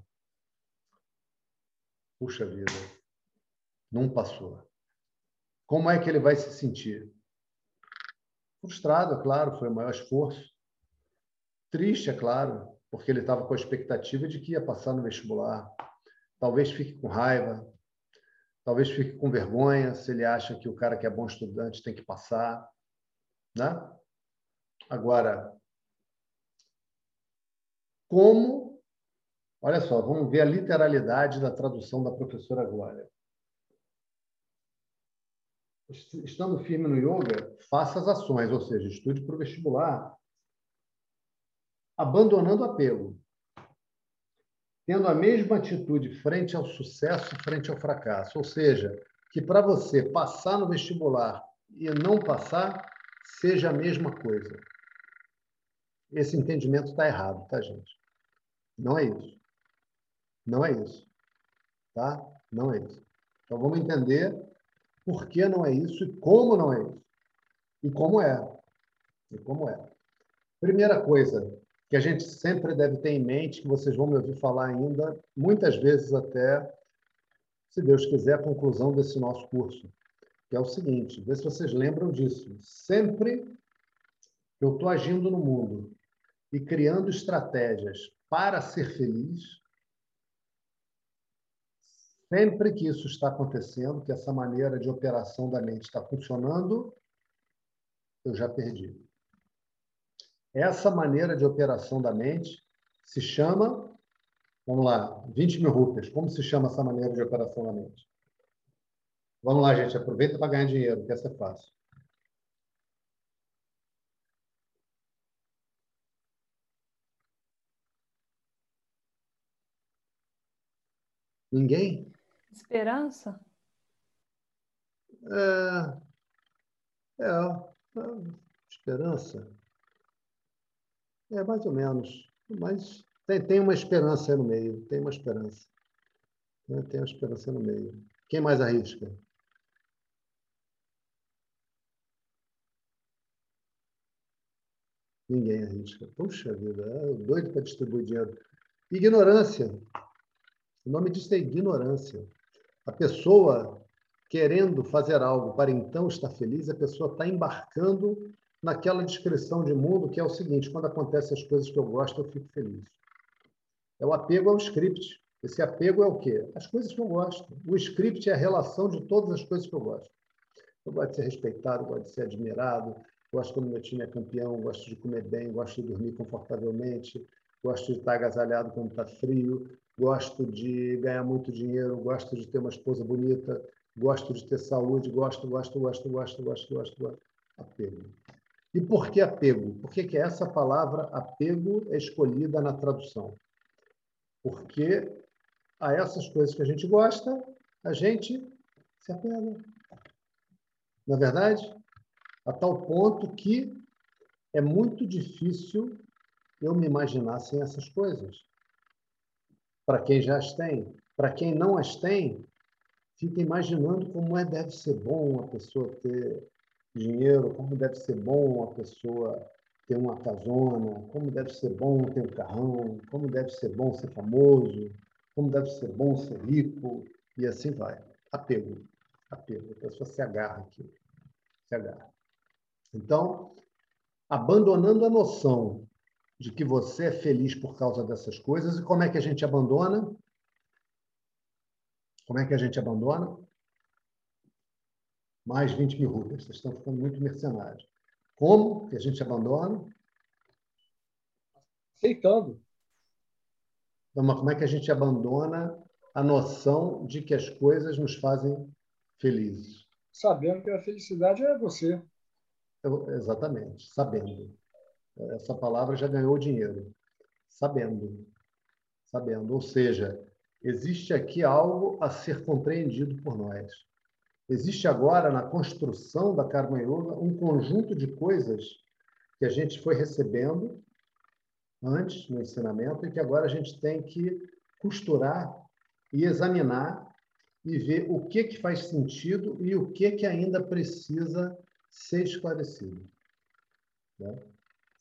Puxa vida, não passou. Como é que ele vai se sentir? Frustrado, é claro, foi o maior esforço. Triste, é claro, porque ele estava com a expectativa de que ia passar no vestibular. Talvez fique com raiva, talvez fique com vergonha se ele acha que o cara que é bom estudante tem que passar, né? Agora, como Olha só, vamos ver a literalidade da tradução da professora Glória estando firme no yoga, faça as ações, ou seja, estude para o vestibular, abandonando o apego, tendo a mesma atitude frente ao sucesso, frente ao fracasso, ou seja, que para você passar no vestibular e não passar, seja a mesma coisa. Esse entendimento está errado, tá, gente? Não é isso. Não é isso. Tá? Não é isso. Então vamos entender por que não é isso e como não é isso. E como é. E como é. Primeira coisa que a gente sempre deve ter em mente, que vocês vão me ouvir falar ainda, muitas vezes até, se Deus quiser, a conclusão desse nosso curso, que é o seguinte, vê se vocês lembram disso. Sempre que eu estou agindo no mundo e criando estratégias para ser feliz, Sempre que isso está acontecendo, que essa maneira de operação da mente está funcionando, eu já perdi. Essa maneira de operação da mente se chama, vamos lá, 20 mil rupias. Como se chama essa maneira de operação da mente? Vamos lá, gente, aproveita para ganhar dinheiro, que essa é fácil. Ninguém? Esperança? É, é, é, esperança. É mais ou menos, mas tem, tem uma esperança aí no meio, tem uma esperança. Né? Tem uma esperança no meio. Quem mais arrisca? Ninguém arrisca. Puxa vida, é doido para distribuir dinheiro. Ignorância. O nome disso é ignorância. A pessoa querendo fazer algo para então estar feliz, a pessoa está embarcando naquela descrição de mundo que é o seguinte: quando acontecem as coisas que eu gosto, eu fico feliz. É o apego ao script. Esse apego é o quê? As coisas que eu gosto. O script é a relação de todas as coisas que eu gosto. Eu gosto de ser respeitado, gosto de ser admirado, gosto quando meu time é campeão, gosto de comer bem, gosto de dormir confortavelmente, gosto de estar agasalhado quando está frio, gosto de ganhar muito dinheiro, gosto de ter uma esposa bonita, gosto de ter saúde, gosto, gosto, gosto, gosto, gosto, gosto, gosto. Apego. E por que apego? Por que, que essa palavra apego é escolhida na tradução? Porque a essas coisas que a gente gosta, a gente se apega. Na é verdade, a tal ponto que é muito difícil eu me imaginar sem essas coisas. Para quem já as tem. Para quem não as tem, fica imaginando como é deve ser bom a pessoa ter dinheiro, como deve ser bom a pessoa ter uma casona, como deve ser bom ter um carrão, como deve ser bom ser famoso, como deve ser bom ser rico, e assim vai. Apego. Apego. A pessoa se agarra aqui. Se agarra. Então, abandonando a noção de que você é feliz por causa dessas coisas, e como é que a gente abandona? Como é que a gente abandona? Mais 20 mil rupias. Vocês estão ficando muito mercenários. Como que a gente abandona? Aceitando. Então, mas como é que a gente abandona a noção de que as coisas nos fazem felizes? Sabendo que a felicidade é você. Eu, exatamente, sabendo. Essa palavra já ganhou dinheiro. Sabendo. Sabendo. Ou seja, existe aqui algo a ser compreendido por nós. Existe agora, na construção da Karma Yoga, um conjunto de coisas que a gente foi recebendo antes no ensinamento e que agora a gente tem que costurar e examinar e ver o que, que faz sentido e o que, que ainda precisa ser esclarecido. Né?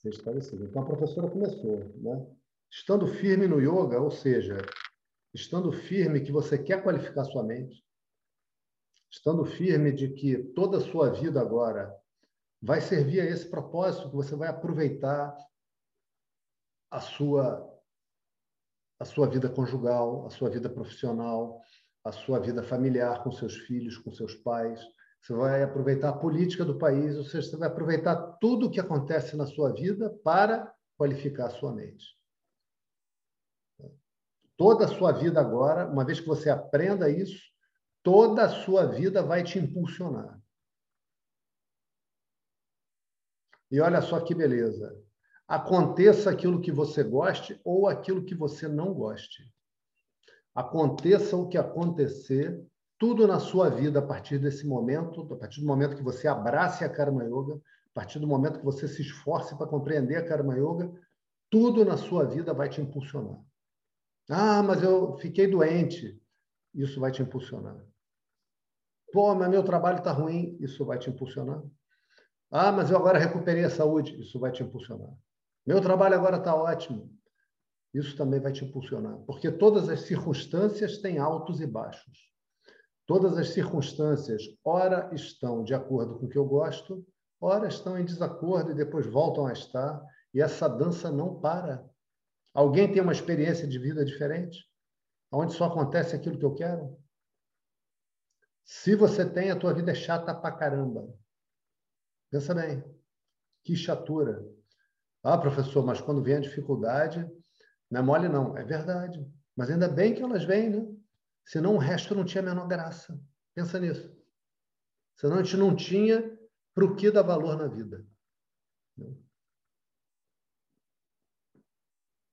Ser esclarecido. Então, a professora começou. Né? Estando firme no yoga, ou seja, estando firme que você quer qualificar sua mente, estando firme de que toda a sua vida agora vai servir a esse propósito, que você vai aproveitar a sua a sua vida conjugal, a sua vida profissional, a sua vida familiar com seus filhos, com seus pais, você vai aproveitar a política do país, ou seja, você vai aproveitar tudo o que acontece na sua vida para qualificar a sua mente. Toda a sua vida agora, uma vez que você aprenda isso, toda a sua vida vai te impulsionar. E olha só que beleza. Aconteça aquilo que você goste ou aquilo que você não goste. Aconteça o que acontecer, tudo na sua vida a partir desse momento, a partir do momento que você abrace a Karma Yoga, a partir do momento que você se esforce para compreender a Karma Yoga, tudo na sua vida vai te impulsionar. Ah, mas eu fiquei doente. Isso vai te impulsionar. Pô, mas meu trabalho está ruim. Isso vai te impulsionar. Ah, mas eu agora recuperei a saúde. Isso vai te impulsionar. Meu trabalho agora está ótimo. Isso também vai te impulsionar. Porque todas as circunstâncias têm altos e baixos. Todas as circunstâncias, ora estão de acordo com o que eu gosto, ora estão em desacordo e depois voltam a estar, e essa dança não para. Alguém tem uma experiência de vida diferente? Onde só acontece aquilo que eu quero? Se você tem, a tua vida é chata pra caramba. Pensa bem. Que chatura. Ah, professor, mas quando vem a dificuldade, não é mole não. É verdade. Mas ainda bem que elas vêm, né? Senão o resto não tinha a menor graça. Pensa nisso. Senão a gente não tinha para o que dar valor na vida.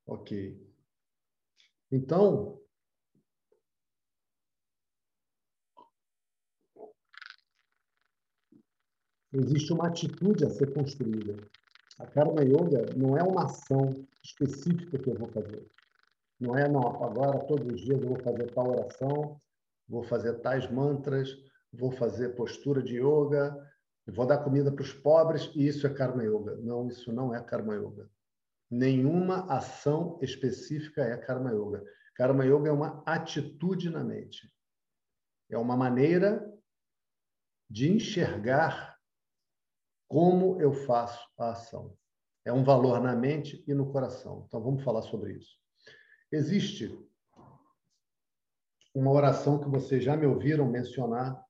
Ok. Então, existe uma atitude a ser construída. A Karma Yoga não é uma ação específica que eu vou fazer. Não é, não, agora todos os dias eu vou fazer tal oração, vou fazer tais mantras, vou fazer postura de yoga, vou dar comida para os pobres e isso é Karma Yoga. Não, isso não é Karma Yoga. Nenhuma ação específica é Karma Yoga. Karma Yoga é uma atitude na mente. É uma maneira de enxergar como eu faço a ação. É um valor na mente e no coração. Então vamos falar sobre isso. Existe uma oração que vocês já me ouviram mencionar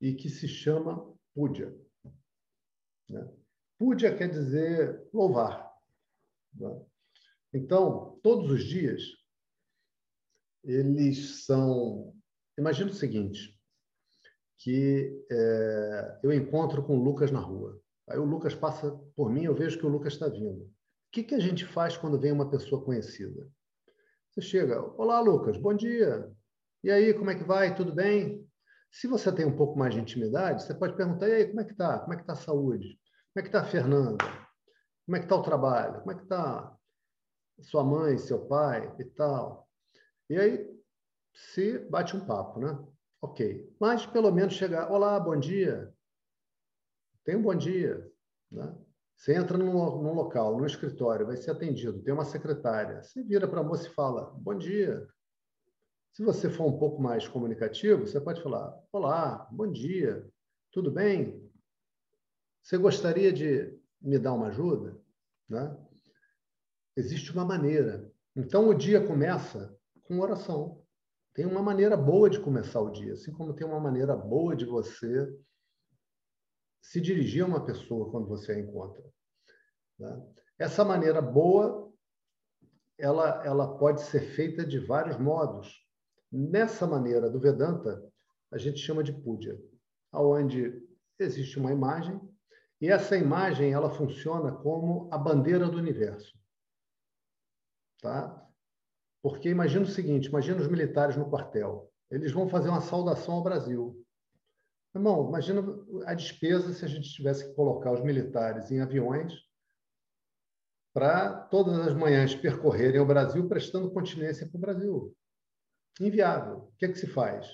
e que se chama Puja. Né? Quer dizer louvar. Né? Então, todos os dias, eles são. Imagina o seguinte: que é, eu encontro com o Lucas na rua. Aí o Lucas passa por mim, eu vejo que o Lucas está vindo. O que, que a gente faz quando vem uma pessoa conhecida? Você chega, olá Lucas, bom dia. E aí, como é que vai? Tudo bem? Se você tem um pouco mais de intimidade, você pode perguntar, e aí, como é que está? Como é que está a saúde? Como é que está a Fernanda? Como é que está o trabalho? Como é que está sua mãe, seu pai e tal? E aí se bate um papo, né? Ok. Mas pelo menos chegar, olá, bom dia. Tem um bom dia. Né? Você entra num, num local, num escritório, vai ser atendido, tem uma secretária. Você vira para a moça e fala, bom dia. Se você for um pouco mais comunicativo, você pode falar, olá, bom dia, tudo bem? Você gostaria de me dar uma ajuda? Né? Existe uma maneira. Então, o dia começa com oração. Tem uma maneira boa de começar o dia, assim como tem uma maneira boa de você se dirigir a uma pessoa quando você a encontra. Né? Essa maneira boa, ela, ela pode ser feita de vários modos. Nessa maneira do Vedanta, a gente chama de puja, aonde existe uma imagem e essa imagem ela funciona como a bandeira do universo, tá? Porque imagina o seguinte, imagina os militares no quartel, eles vão fazer uma saudação ao Brasil. Irmão, imagina a despesa se a gente tivesse que colocar os militares em aviões para todas as manhãs percorrerem o Brasil prestando continência para o Brasil. Inviável. O que, é que se faz?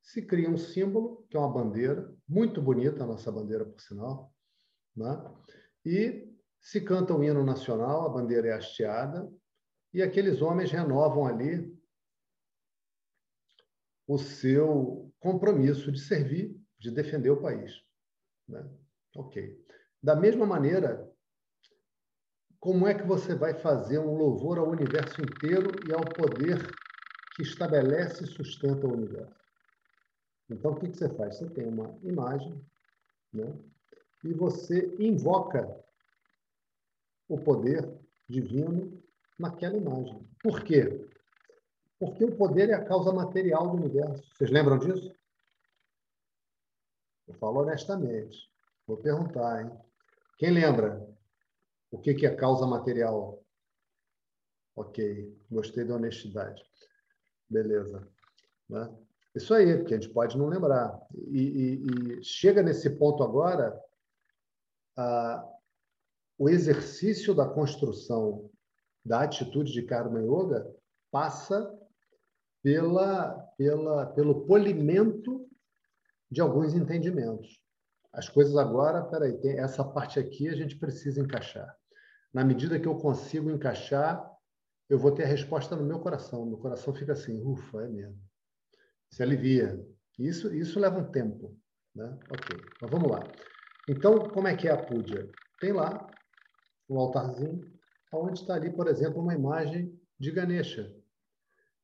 Se cria um símbolo, que é uma bandeira, muito bonita a nossa bandeira, por sinal, né? e se canta o hino nacional, a bandeira é hasteada, e aqueles homens renovam ali o seu compromisso de servir de defender o país. Né? Ok. Da mesma maneira, como é que você vai fazer um louvor ao universo inteiro e ao poder que estabelece e sustenta o universo? Então, o que, você faz? Você tem uma imagem, né? e você invoca o poder divino naquela imagem. Por quê? Porque o poder é a causa material do universo. Vocês lembram disso? Eu falo honestamente. Vou perguntar, hein? Quem lembra o que é causa material? Ok, gostei da honestidade. Beleza. Né? Isso aí, porque a gente pode não lembrar. E, e, e chega nesse ponto agora, a, o exercício da construção da atitude de Karma Yoga passa pela, pela, pelo polimento de alguns entendimentos. As coisas agora, peraí, tem essa parte aqui a gente precisa encaixar. Na medida que eu consigo encaixar, eu vou ter a resposta no meu coração. Meu coração fica assim, ufa, é mesmo. Se alivia. Isso, isso leva um tempo. Né? Ok, mas vamos lá. Então, como é que é a puja? Tem lá um altarzinho, onde está ali, por exemplo, uma imagem de Ganesha,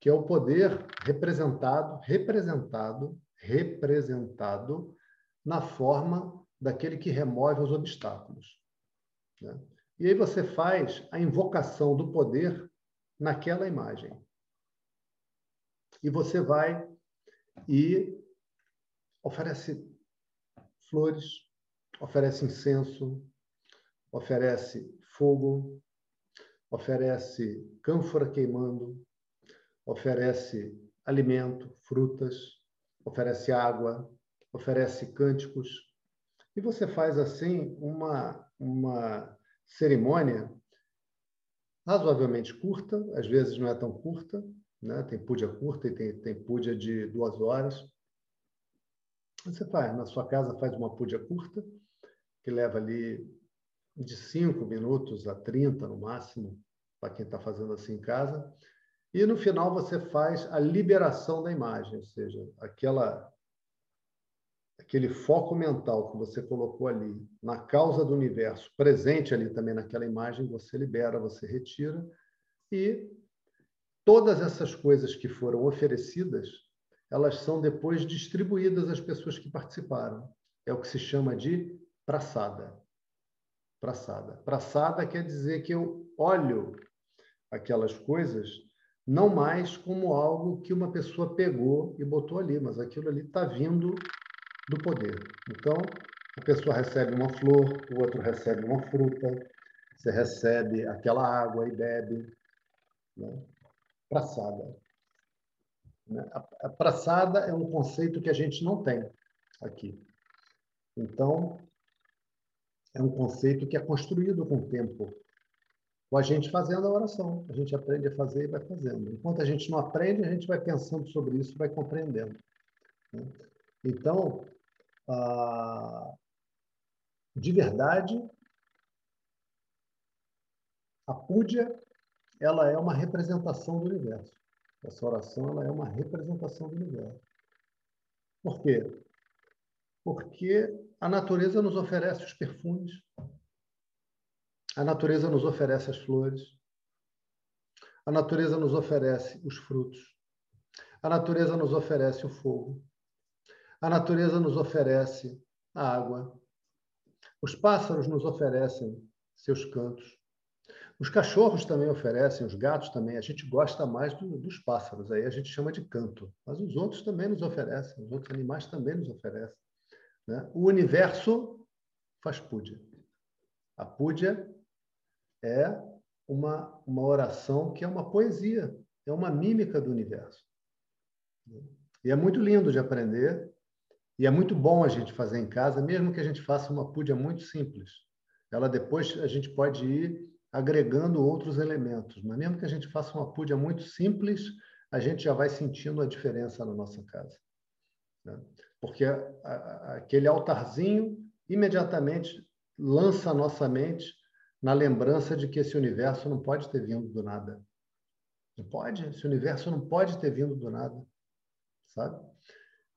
que é o poder representado, representado representado na forma daquele que remove os obstáculos. Né? E aí você faz a invocação do poder naquela imagem. E você vai e oferece flores, oferece incenso, oferece fogo, oferece cânfora queimando, oferece alimento, frutas, oferece água, oferece cânticos E você faz assim uma, uma cerimônia razoavelmente curta, às vezes não é tão curta, né? tem púdia curta e tem, tem púdia de duas horas. Você faz, na sua casa faz uma púdia curta, que leva ali de 5 minutos a 30 no máximo, para quem está fazendo assim em casa. E no final você faz a liberação da imagem, ou seja, aquela aquele foco mental que você colocou ali na causa do universo, presente ali também naquela imagem, você libera, você retira e todas essas coisas que foram oferecidas, elas são depois distribuídas às pessoas que participaram. É o que se chama de praçada. Praçada. Praçada quer dizer que eu olho aquelas coisas não mais como algo que uma pessoa pegou e botou ali, mas aquilo ali está vindo do poder. Então, a pessoa recebe uma flor, o outro recebe uma fruta, você recebe aquela água e bebe. Né? Praçada. Né? A praçada é um conceito que a gente não tem aqui. Então, é um conceito que é construído com o tempo. Com a gente fazendo a oração. A gente aprende a fazer e vai fazendo. Enquanto a gente não aprende, a gente vai pensando sobre isso, vai compreendendo. Né? Então, ah, de verdade, a púdia ela é uma representação do universo. Essa oração ela é uma representação do universo. Por quê? Porque a natureza nos oferece os perfumes, a natureza nos oferece as flores, a natureza nos oferece os frutos, a natureza nos oferece o fogo, a natureza nos oferece a água. Os pássaros nos oferecem seus cantos. Os cachorros também oferecem, os gatos também. A gente gosta mais do, dos pássaros, aí a gente chama de canto. Mas os outros também nos oferecem, os outros animais também nos oferecem. Né? O universo faz púdia. A púdia é uma, uma oração que é uma poesia, é uma mímica do universo. E é muito lindo de aprender, e é muito bom a gente fazer em casa, mesmo que a gente faça uma púdia muito simples. Ela depois a gente pode ir agregando outros elementos, mas mesmo que a gente faça uma púdia muito simples, a gente já vai sentindo a diferença na nossa casa. Né? Porque aquele altarzinho imediatamente lança a nossa mente na lembrança de que esse universo não pode ter vindo do nada. Não pode, esse universo não pode ter vindo do nada, sabe?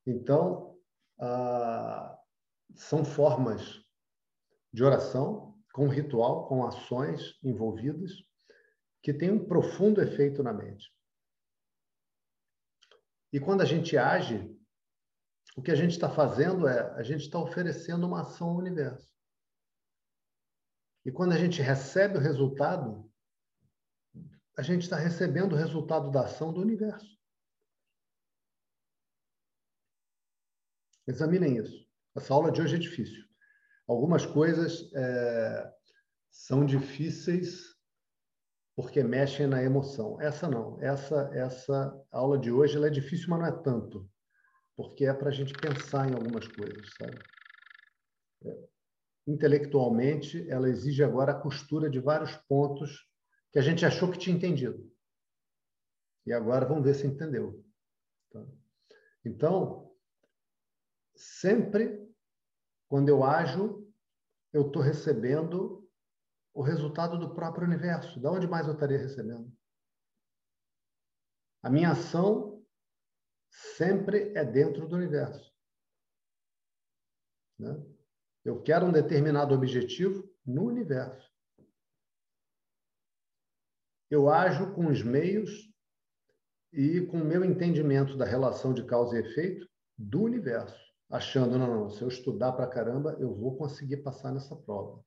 Então, ah, são formas de oração, com ritual, com ações envolvidas, que têm um profundo efeito na mente. E quando a gente age, o que a gente está fazendo é a gente está oferecendo uma ação ao universo. E quando a gente recebe o resultado, a gente está recebendo o resultado da ação do universo. Examinem isso. Essa aula de hoje é difícil. Algumas coisas é, são difíceis porque mexem na emoção. Essa não. Essa, essa aula de hoje ela é difícil, mas não é tanto. Porque é para a gente pensar em algumas coisas, sabe? É, intelectualmente, ela exige agora a costura de vários pontos que a gente achou que tinha entendido. E agora vamos ver se entendeu. Tá? Então, sempre, quando eu ajo, eu estou recebendo o resultado do próprio universo. Da onde mais eu estaria recebendo? A minha ação sempre é dentro do universo. Né? Eu quero um determinado objetivo no universo. Eu ajo com os meios e com o meu entendimento da relação de causa e efeito do universo achando, não, não, se eu estudar para caramba, eu vou conseguir passar nessa prova.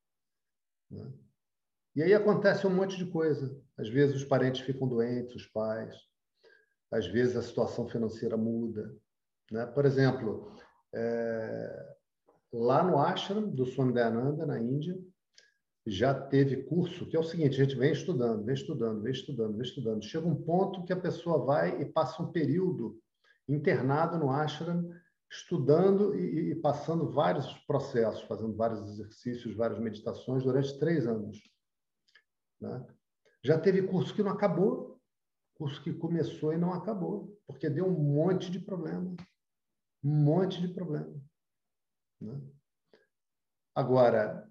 Né? E aí acontece um monte de coisa. Às vezes os parentes ficam doentes, os pais. Às vezes a situação financeira muda. Né? Por exemplo, é... lá no ashram do Swami Dayananda, na Índia, já teve curso que é o seguinte: a gente vem estudando, vem estudando, vem estudando, vem estudando. Chega um ponto que a pessoa vai e passa um período internado no ashram estudando e, e, passando vários processos, fazendo vários exercícios, várias meditações durante três anos. Né? Já teve curso que não acabou, curso que começou e não acabou, porque deu um monte de problema. Um monte de problema. Né? Agora,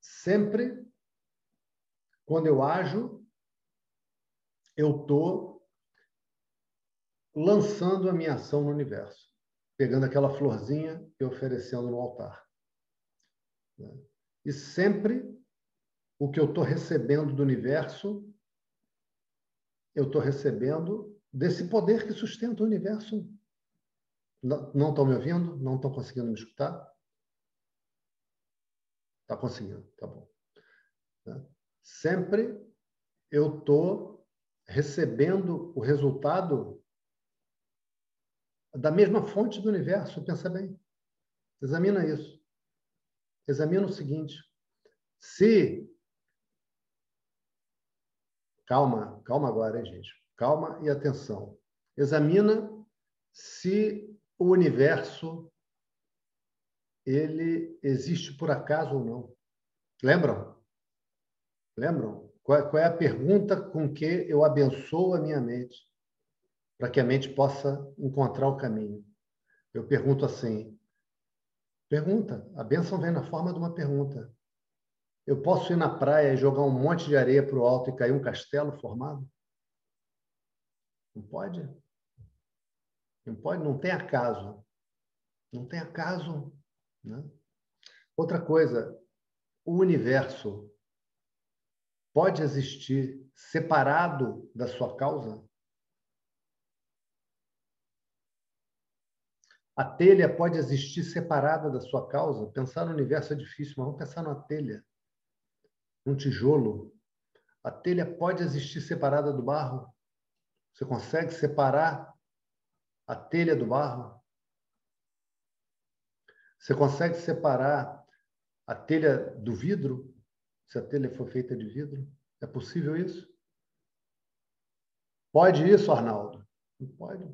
sempre quando eu ajo, eu estou lançando a minha ação no universo, pegando aquela florzinha e oferecendo no altar. Né? E sempre o que eu estou recebendo do universo, eu estou recebendo desse poder que sustenta o universo. Não estão me ouvindo? Não estão conseguindo me escutar? Está conseguindo, tá bom. Né? Sempre eu estou recebendo o resultado da mesma fonte do universo. Pensa bem. Examina isso. Examina o seguinte: se. Calma, calma agora, hein, gente? Calma e atenção. Examina se o universo ele existe por acaso ou não. Lembram? Lembram? Qual é a pergunta com que eu abençoo a minha mente para que a mente possa encontrar o caminho? Eu pergunto assim: pergunta. A bênção vem na forma de uma pergunta. Eu posso ir na praia e jogar um monte de areia para o alto e cair um castelo formado? Não pode? Não pode? Não tem acaso. Não tem acaso. Né? Outra coisa, o universo pode existir separado da sua causa? A telha pode existir separada da sua causa? Pensar no universo é difícil, mas vamos pensar numa telha, num tijolo. A telha pode existir separada do barro? Você consegue separar a telha do barro? Você consegue separar a telha do vidro? Se a telha for feita de vidro? É possível isso? Pode isso, Arnaldo? Não pode.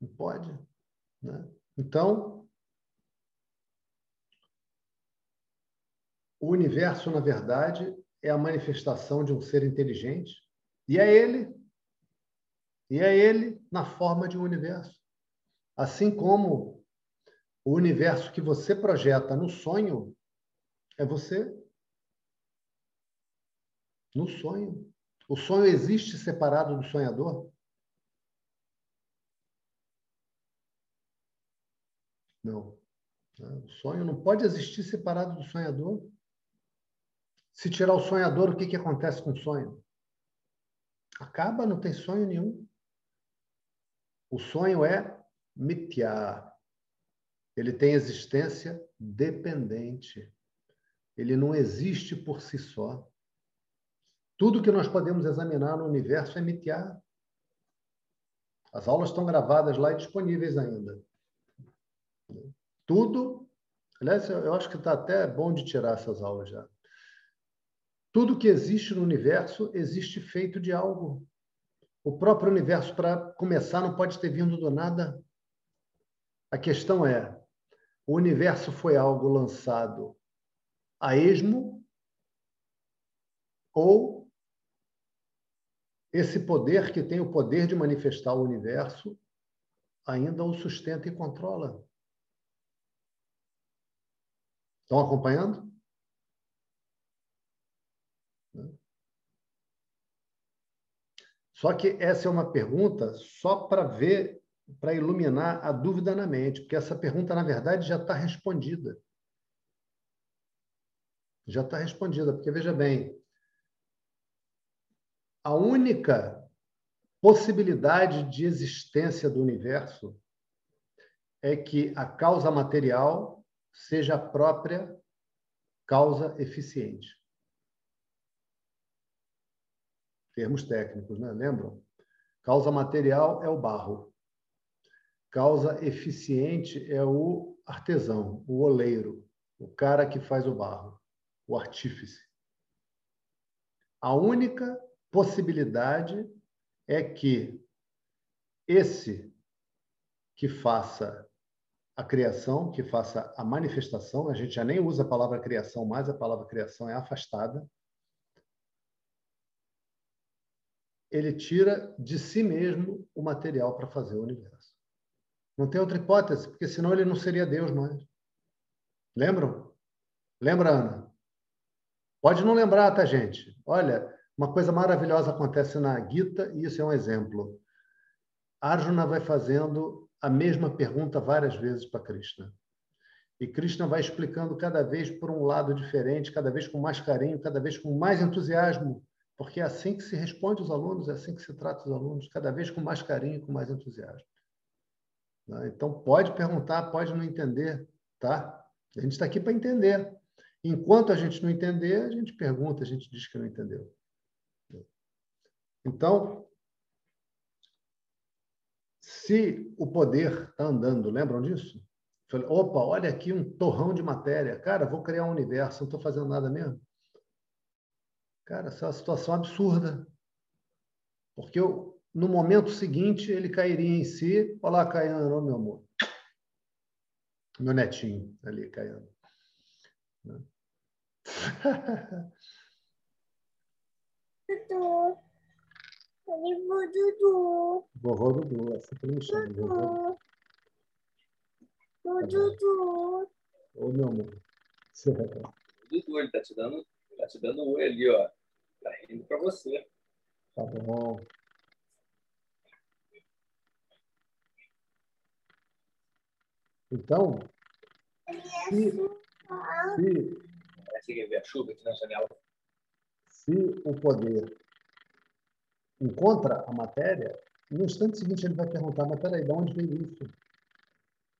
Não pode. Né? Então, o universo, na verdade, é a manifestação de um ser inteligente, e é ele. E é ele na forma de um universo. Assim como o universo que você projeta no sonho é você. No sonho. O sonho existe separado do sonhador? Não. O sonho não pode existir separado do sonhador. Se tirar o sonhador, o que, que acontece com o sonho? Acaba, não tem sonho nenhum. O sonho é mitya, ele tem existência dependente. Ele não existe por si só. Tudo que nós podemos examinar no universo é mitiar. As aulas estão gravadas lá e disponíveis ainda. Tudo. Aliás, eu acho que está até bom de tirar essas aulas já. Tudo que existe no universo existe feito de algo. O próprio universo, para começar, não pode ter vindo do nada. A questão é: o universo foi algo lançado a esmo ou esse poder que tem o poder de manifestar o universo ainda o sustenta e controla. Estão acompanhando? Só que essa é uma pergunta só para ver para iluminar a dúvida na mente, porque essa pergunta, na verdade, já está respondida. Já está respondida, porque veja bem, a única possibilidade de existência do universo é que a causa material seja a própria causa eficiente. Termos técnicos, né? Lembram? Causa material é o barro. Causa eficiente é o artesão, o oleiro, o cara que faz o barro, o artífice. A única possibilidade é que esse que faça a criação, que faça a manifestação, a gente já nem usa a palavra criação mais, a palavra criação é afastada. Ele tira de si mesmo o material para fazer o universo. Não tem outra hipótese, porque senão ele não seria Deus mais. Lembram? Lembra, Ana? Pode não lembrar, tá, gente? Olha, uma coisa maravilhosa acontece na Gita, e isso é um exemplo. Arjuna vai fazendo a mesma pergunta várias vezes para Krishna. E Krishna vai explicando cada vez por um lado diferente, cada vez com mais carinho, cada vez com mais entusiasmo, porque é assim que se responde os alunos, é assim que se trata os alunos, cada vez com mais carinho, com mais entusiasmo. Né? Então, pode perguntar, pode não entender, tá? A gente está aqui para entender. Enquanto a gente não entender, a gente pergunta, a gente diz que não entendeu. Então, se o poder está andando, lembram disso? Falei, opa, olha aqui um torrão de matéria. Cara, vou criar um universo, não estou fazendo nada mesmo. Cara, essa é uma situação absurda. Porque eu, no momento seguinte ele cairia em si. Olá, Caiano, meu amor. Meu netinho ali, Caiano. Vovô Dudu. Vovô Dudu, essa que me chama. Vovô Dudu. Ô, meu amor. Dudu, ele tá te dando, tá te dando um oi ali, ó. Tá rindo pra você. Tá bom. Então, se, se, Você quer ver a chuva aqui na janela? se o poder encontra a matéria, no instante seguinte ele vai perguntar, mas peraí, de onde veio isso?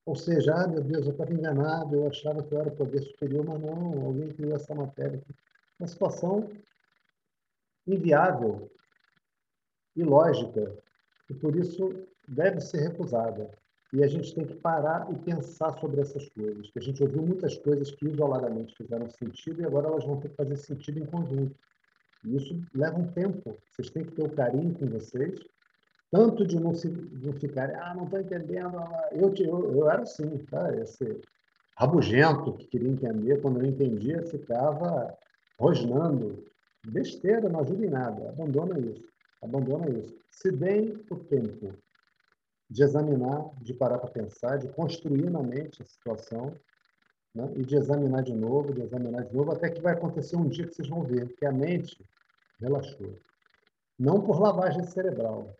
Ou seja, ah, meu Deus, eu estava enganado, eu achava que eu era o poder superior, mas não, alguém criou essa matéria. Uma situação inviável, ilógica, e por isso deve ser recusada. E a gente tem que parar e pensar sobre essas coisas, que a gente ouviu muitas coisas que isoladamente fizeram sentido e agora elas vão ter que fazer sentido em conjunto. E isso leva um tempo. Vocês têm que ter o carinho com vocês, tanto de não, se, não ficarem, ah, não estou entendendo. Eu, eu, eu era assim, tá? esse rabugento que queria entender, quando eu entendia, ficava rosnando. Besteira, não ajuda em nada. Abandona isso. Abandona isso. Se deem o tempo de examinar, de parar para pensar, de construir na mente a situação né? e de examinar de novo, de examinar de novo, até que vai acontecer um dia que vocês vão ver que a mente relaxou. Não por lavagem cerebral,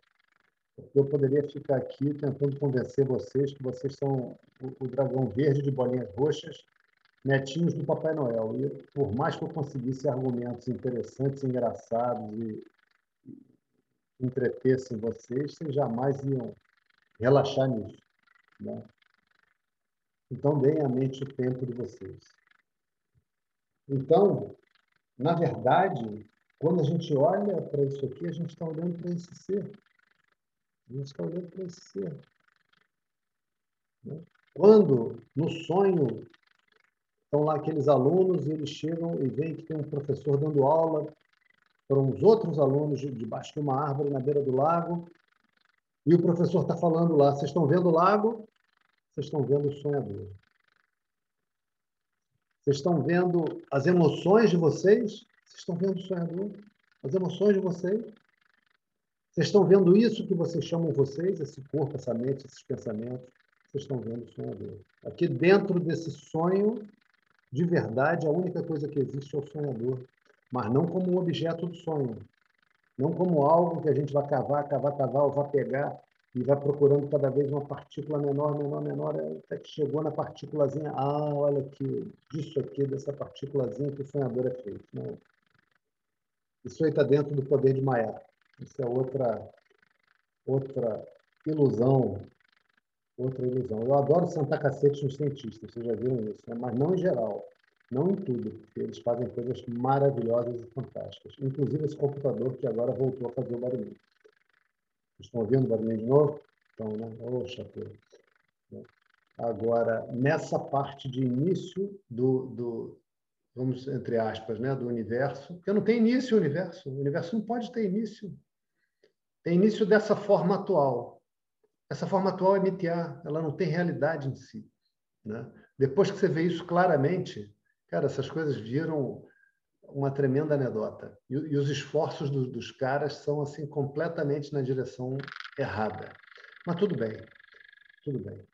eu poderia ficar aqui tentando convencer vocês que vocês são o, o dragão verde de bolinhas roxas, netinhos do Papai Noel. E por mais que eu conseguisse argumentos interessantes, engraçados e, e entretessem vocês, vocês jamais iam relaxar nisso. Né? Então, deem à mente o tempo de vocês. Então, na verdade, quando a gente olha para isso aqui, a gente está olhando para esse ser. A gente está olhando para esse ser. Né? Quando, no sonho, estão lá aqueles alunos e eles chegam e veem que tem um professor dando aula para uns outros alunos debaixo de uma árvore na beira do lago, e o professor está falando lá: vocês estão vendo o lago? Vocês estão vendo o sonhador. Vocês estão vendo as emoções de vocês? Vocês estão vendo o sonhador? As emoções de vocês? Vocês estão vendo isso que vocês chamam vocês, esse corpo, essa mente, esses pensamentos? Vocês estão vendo o sonhador. Aqui dentro desse sonho, de verdade, a única coisa que existe é o sonhador, mas não como um objeto do sonho, não como algo que a gente vai cavar, cavar, cavar, ou vai pegar e vai procurando cada vez uma partícula menor, menor, menor, até que chegou na partículazinha. Ah, olha aqui, disso aqui, dessa partículazinha que o sonhador é feito. Não. Isso aí está dentro do poder de Maya. Isso é outra, outra ilusão. Outra ilusão. Eu adoro sentar cacete nos cientistas, vocês já viram isso, né? mas não em geral. Não em tudo, porque eles fazem coisas maravilhosas e fantásticas. Inclusive esse computador que agora voltou a fazer o barulhinho. Estão ouvindo o barulhinho de novo? Então, né? Oxa, né? Agora, nessa parte de início do, do, vamos, entre aspas, né, do universo, porque não tem início o universo. O universo não pode ter início. é início dessa forma atual. Essa forma atual é MTA, ela não tem realidade em si. Né? Depois que você vê isso claramente, cara, essas coisas viram uma tremenda anedota. E, e os esforços do, dos caras são assim completamente na direção errada. Mas tudo bem, tudo bem.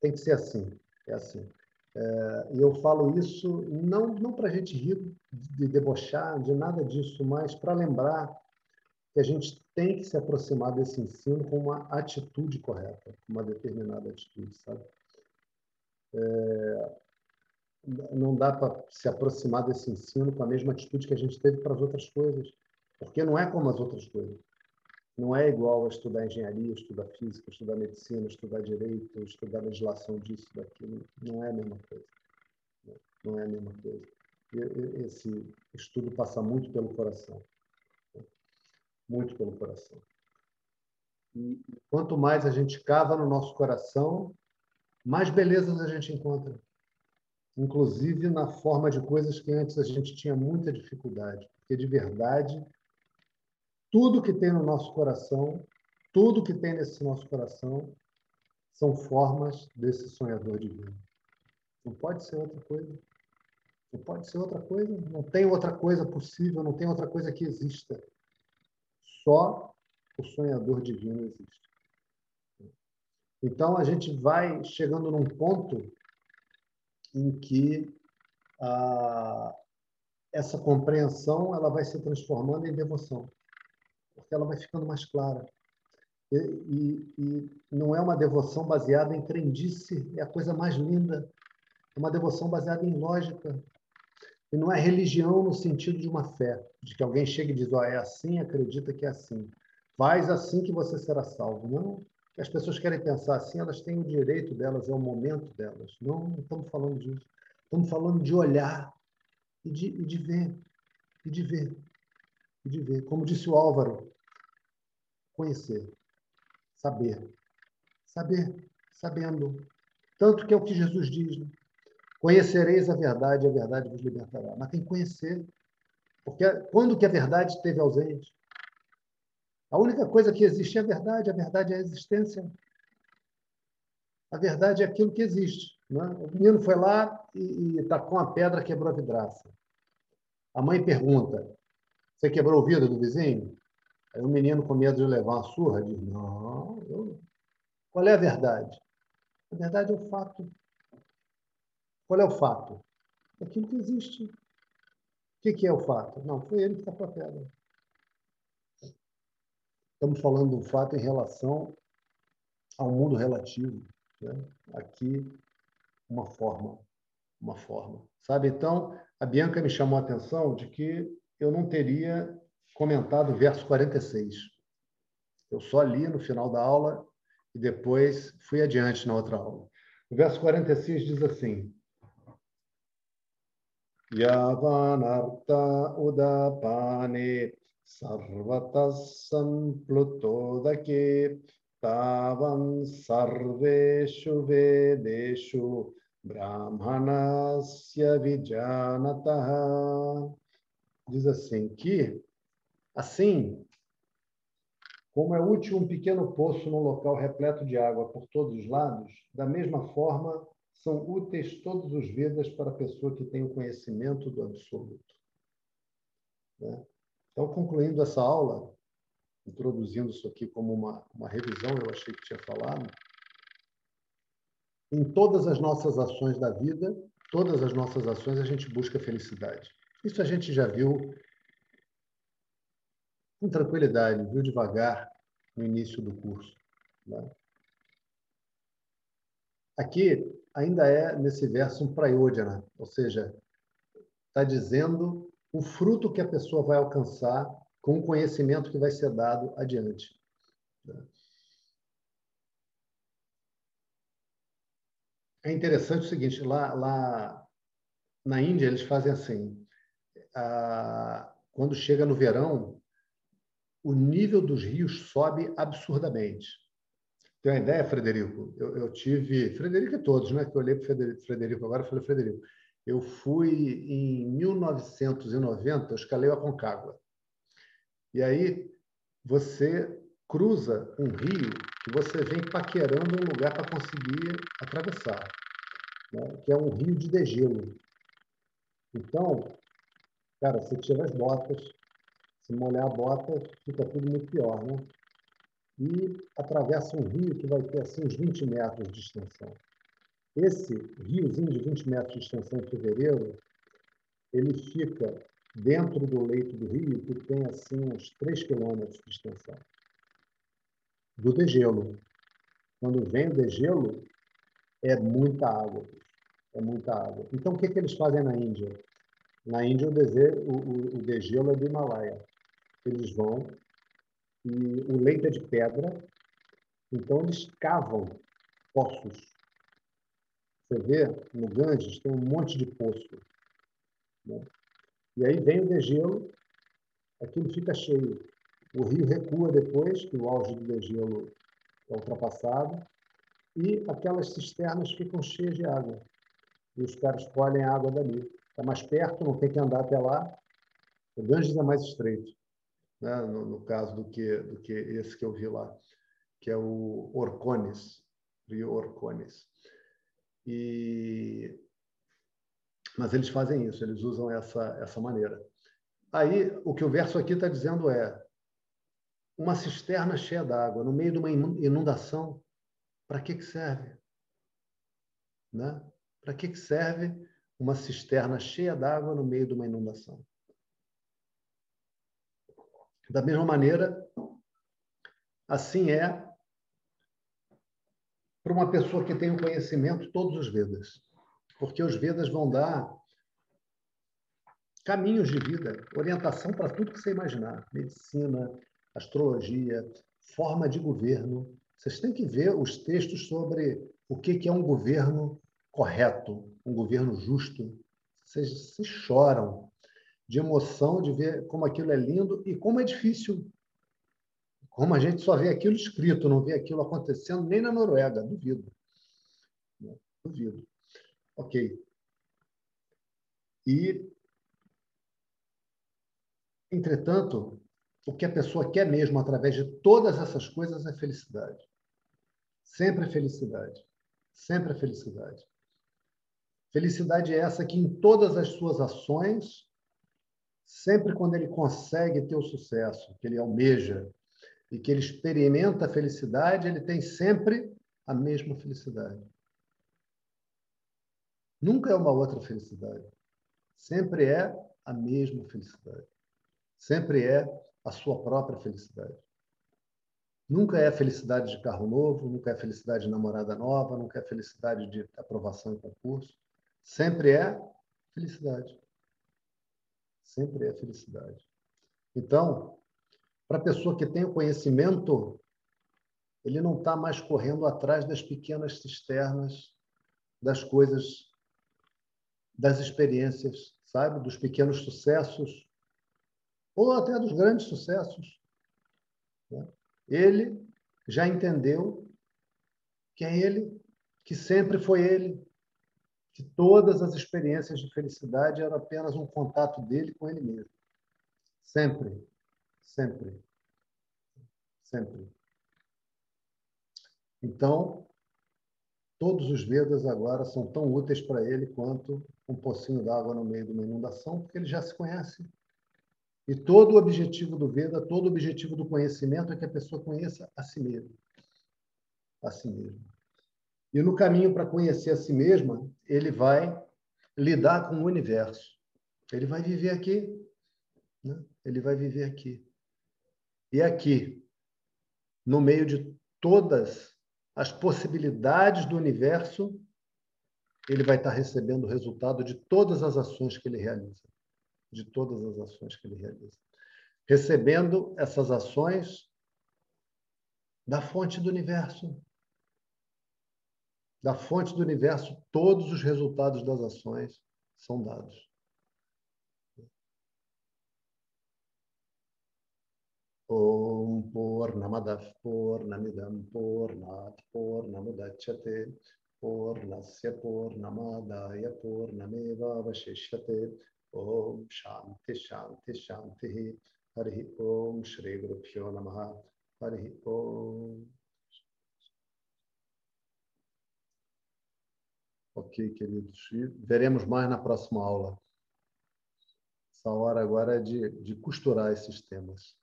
Tem que ser assim, é assim. É, e eu falo isso não, não para a gente rir, de debochar, de nada disso, mas para lembrar que a gente tem que se aproximar desse ensino com uma atitude correta, uma determinada atitude, sabe? É, não dá para se aproximar desse ensino com a mesma atitude que a gente teve para as outras coisas, porque não é como as outras coisas. Não é igual a estudar engenharia, estudar física, estudar medicina, estudar direito, estudar legislação disso, daquilo. Não é a mesma coisa. Não é a mesma coisa. Esse estudo passa muito pelo coração. Muito pelo coração. E quanto mais a gente cava no nosso coração, mais belezas a gente encontra. Inclusive na forma de coisas que antes a gente tinha muita dificuldade. Porque de verdade tudo que tem no nosso coração, tudo que tem nesse nosso coração, são formas desse sonhador divino. Não pode ser outra coisa. Não pode ser outra coisa. Não tem outra coisa possível, não tem outra coisa que exista. Só o sonhador divino existe. Então, a gente vai chegando num ponto em que a, essa compreensão ela vai se transformando em devoção porque ela vai ficando mais clara. E, e, e, não é uma devoção baseada em crendice, é a coisa mais linda. É uma devoção baseada em lógica. E não é religião no sentido de uma fé, de que alguém chega e diz: oh, é assim, acredita que é assim. Faz assim que você será salvo. Não. As pessoas querem pensar assim, elas têm o direito delas, é o momento delas. Não, não estamos falando disso. Estamos falando de olhar e de, e de ver. E de ver e de ver. Como disse o Álvaro, conhecer, saber. Saber, sabendo. Tanto que é o que Jesus diz. Né? Conhecereis a verdade, a verdade vos libertará. Mas tem que conhecer. Porque quando que a verdade esteve ausente? A única coisa que existe é a verdade, a verdade é a existência. A verdade é aquilo que existe. Né? O menino foi lá e, e tacou uma pedra, quebrou a vidraça. A mãe pergunta: você quebrou o vidro do vizinho? Aí o menino, com medo de levar uma surra, diz: Não, eu... qual é a verdade? A verdade é o fato. Qual é o fato? Aquilo que existe. O que é o fato? Não, foi ele que está com a pedra. Estamos falando do fato em relação ao mundo relativo. Né? Aqui, uma forma. Uma forma. Sabe? Então, a Bianca me chamou a atenção de que eu não teria comentado o verso 46. Eu só li no final da aula e depois fui adiante na outra aula. O verso 46 diz assim: Yavanarta udapane sarvatas samplutodake tavan sarveshu vedeshu brahmanasya vijanataha diz assim que assim como é útil um pequeno poço num local repleto de água por todos os lados, da mesma forma são úteis todos os Vedas para a pessoa que tem o conhecimento do absoluto. Né? Então, concluindo essa aula, introduzindo isso aqui como uma, uma revisão, eu achei que tinha falado, em todas as nossas ações da vida, todas as nossas ações, a gente busca felicidade. Isso a gente já viu com tranquilidade, viu devagar no início do curso. Né? Aqui ainda é, nesse verso, um praiodhana, ou seja, está dizendo o fruto que a pessoa vai alcançar com o conhecimento que vai ser dado adiante. Né? É interessante o seguinte, lá, lá na Índia eles fazem assim, quando chega no verão, o nível dos rios sobe absurdamente. Tem uma ideia, Frederico? Eu, eu tive. Frederico e todos, né? Que eu olhei para o Frederico agora, eu falei, Frederico, eu fui em 1990, eu escalei a Concagua. E aí você cruza um rio que você vem paquerando um lugar para conseguir atravessar, né? que é um rio de degelo. Então, cara, você tira as botas, se molhar a bota, fica tudo muito pior, né? E atravessa um rio que vai ter assim uns 20 metros de extensão. Esse riozinho de 20 metros de extensão em fevereiro, ele fica dentro do leito do rio, que tem assim uns 3 quilômetros de extensão. Do degelo. Quando vem o degelo, é muita água. É muita água. Então, o que, que eles fazem na Índia? Na Índia, o, dese- o, o, o degelo é do Himalaia. Eles vão e o leito é de pedra, então eles cavam poços. Você vê, no Ganges tem um monte de poço. né? E aí vem o degelo, aquilo fica cheio. O rio recua depois, que o auge do degelo é ultrapassado, e aquelas cisternas ficam cheias de água. E os caras colhem a água dali. Está mais perto, não tem que andar até lá. O Ganges é mais estreito, né? no, no caso do que, do que esse que eu vi lá, que é o Orcones, rio Orcones. E mas eles fazem isso, eles usam essa, essa maneira. Aí, o que o verso aqui está dizendo é: uma cisterna cheia d'água, no meio de uma inundação, para que, que serve? Né? Para que, que serve uma cisterna cheia d'água no meio de uma inundação? Da mesma maneira, assim é para uma pessoa que tem o conhecimento todos os Vedas porque os Vedas vão dar caminhos de vida, orientação para tudo que você imaginar, medicina, astrologia, forma de governo. Vocês têm que ver os textos sobre o que é um governo correto, um governo justo. Vocês, vocês choram de emoção de ver como aquilo é lindo e como é difícil. Como a gente só vê aquilo escrito, não vê aquilo acontecendo nem na Noruega, duvido. Duvido. Ok. E, entretanto, o que a pessoa quer mesmo através de todas essas coisas é felicidade. Sempre felicidade. Sempre felicidade. Felicidade é essa que em todas as suas ações, sempre quando ele consegue ter o sucesso que ele almeja e que ele experimenta a felicidade, ele tem sempre a mesma felicidade. Nunca é uma outra felicidade. Sempre é a mesma felicidade. Sempre é a sua própria felicidade. Nunca é felicidade de carro novo, nunca é felicidade de namorada nova, nunca é felicidade de aprovação em concurso. Sempre é felicidade. Sempre é felicidade. Então, para a pessoa que tem o conhecimento, ele não está mais correndo atrás das pequenas cisternas, das coisas das experiências, sabe? Dos pequenos sucessos, ou até dos grandes sucessos. Né? Ele já entendeu que é ele, que sempre foi ele, que todas as experiências de felicidade eram apenas um contato dele com ele mesmo. Sempre, sempre, sempre. Então, todos os Vedas agora são tão úteis para ele quanto um pocinho d'água no meio de uma inundação, porque ele já se conhece. E todo o objetivo do Veda, todo o objetivo do conhecimento é que a pessoa conheça a si mesma. A si mesma. E no caminho para conhecer a si mesma, ele vai lidar com o universo. Ele vai viver aqui. Né? Ele vai viver aqui. E aqui, no meio de todas as possibilidades do universo, ele vai estar recebendo o resultado de todas as ações que ele realiza. De todas as ações que ele realiza. Recebendo essas ações da fonte do universo. Da fonte do universo, todos os resultados das ações são dados. Om Purnamadav Purnamidam Purnat Purnamudachyate Purnasya Purnamadaya Purnameva Vashishyate Om Shanti Shanti Shanti Hari Om Shri Guru Pyo Ok, queridos. E veremos mais na próxima aula. Essa hora agora é de, de costurar esses temas.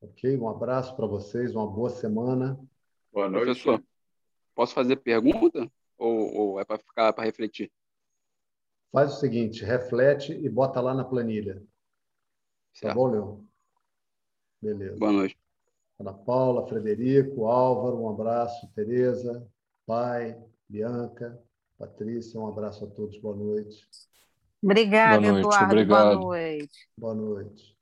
Ok? Um abraço para vocês, uma boa semana. Boa noite. Professor, posso fazer pergunta? Ou, ou é para ficar para refletir? Faz o seguinte, reflete e bota lá na planilha. Tá bom, Leon? Beleza. Boa noite. Ana Paula, Frederico, Álvaro, um abraço, Tereza, pai, Bianca, Patrícia, um abraço a todos, boa noite. Obrigada, Boa noite, Eduardo. obrigado. Boa noite. Boa noite.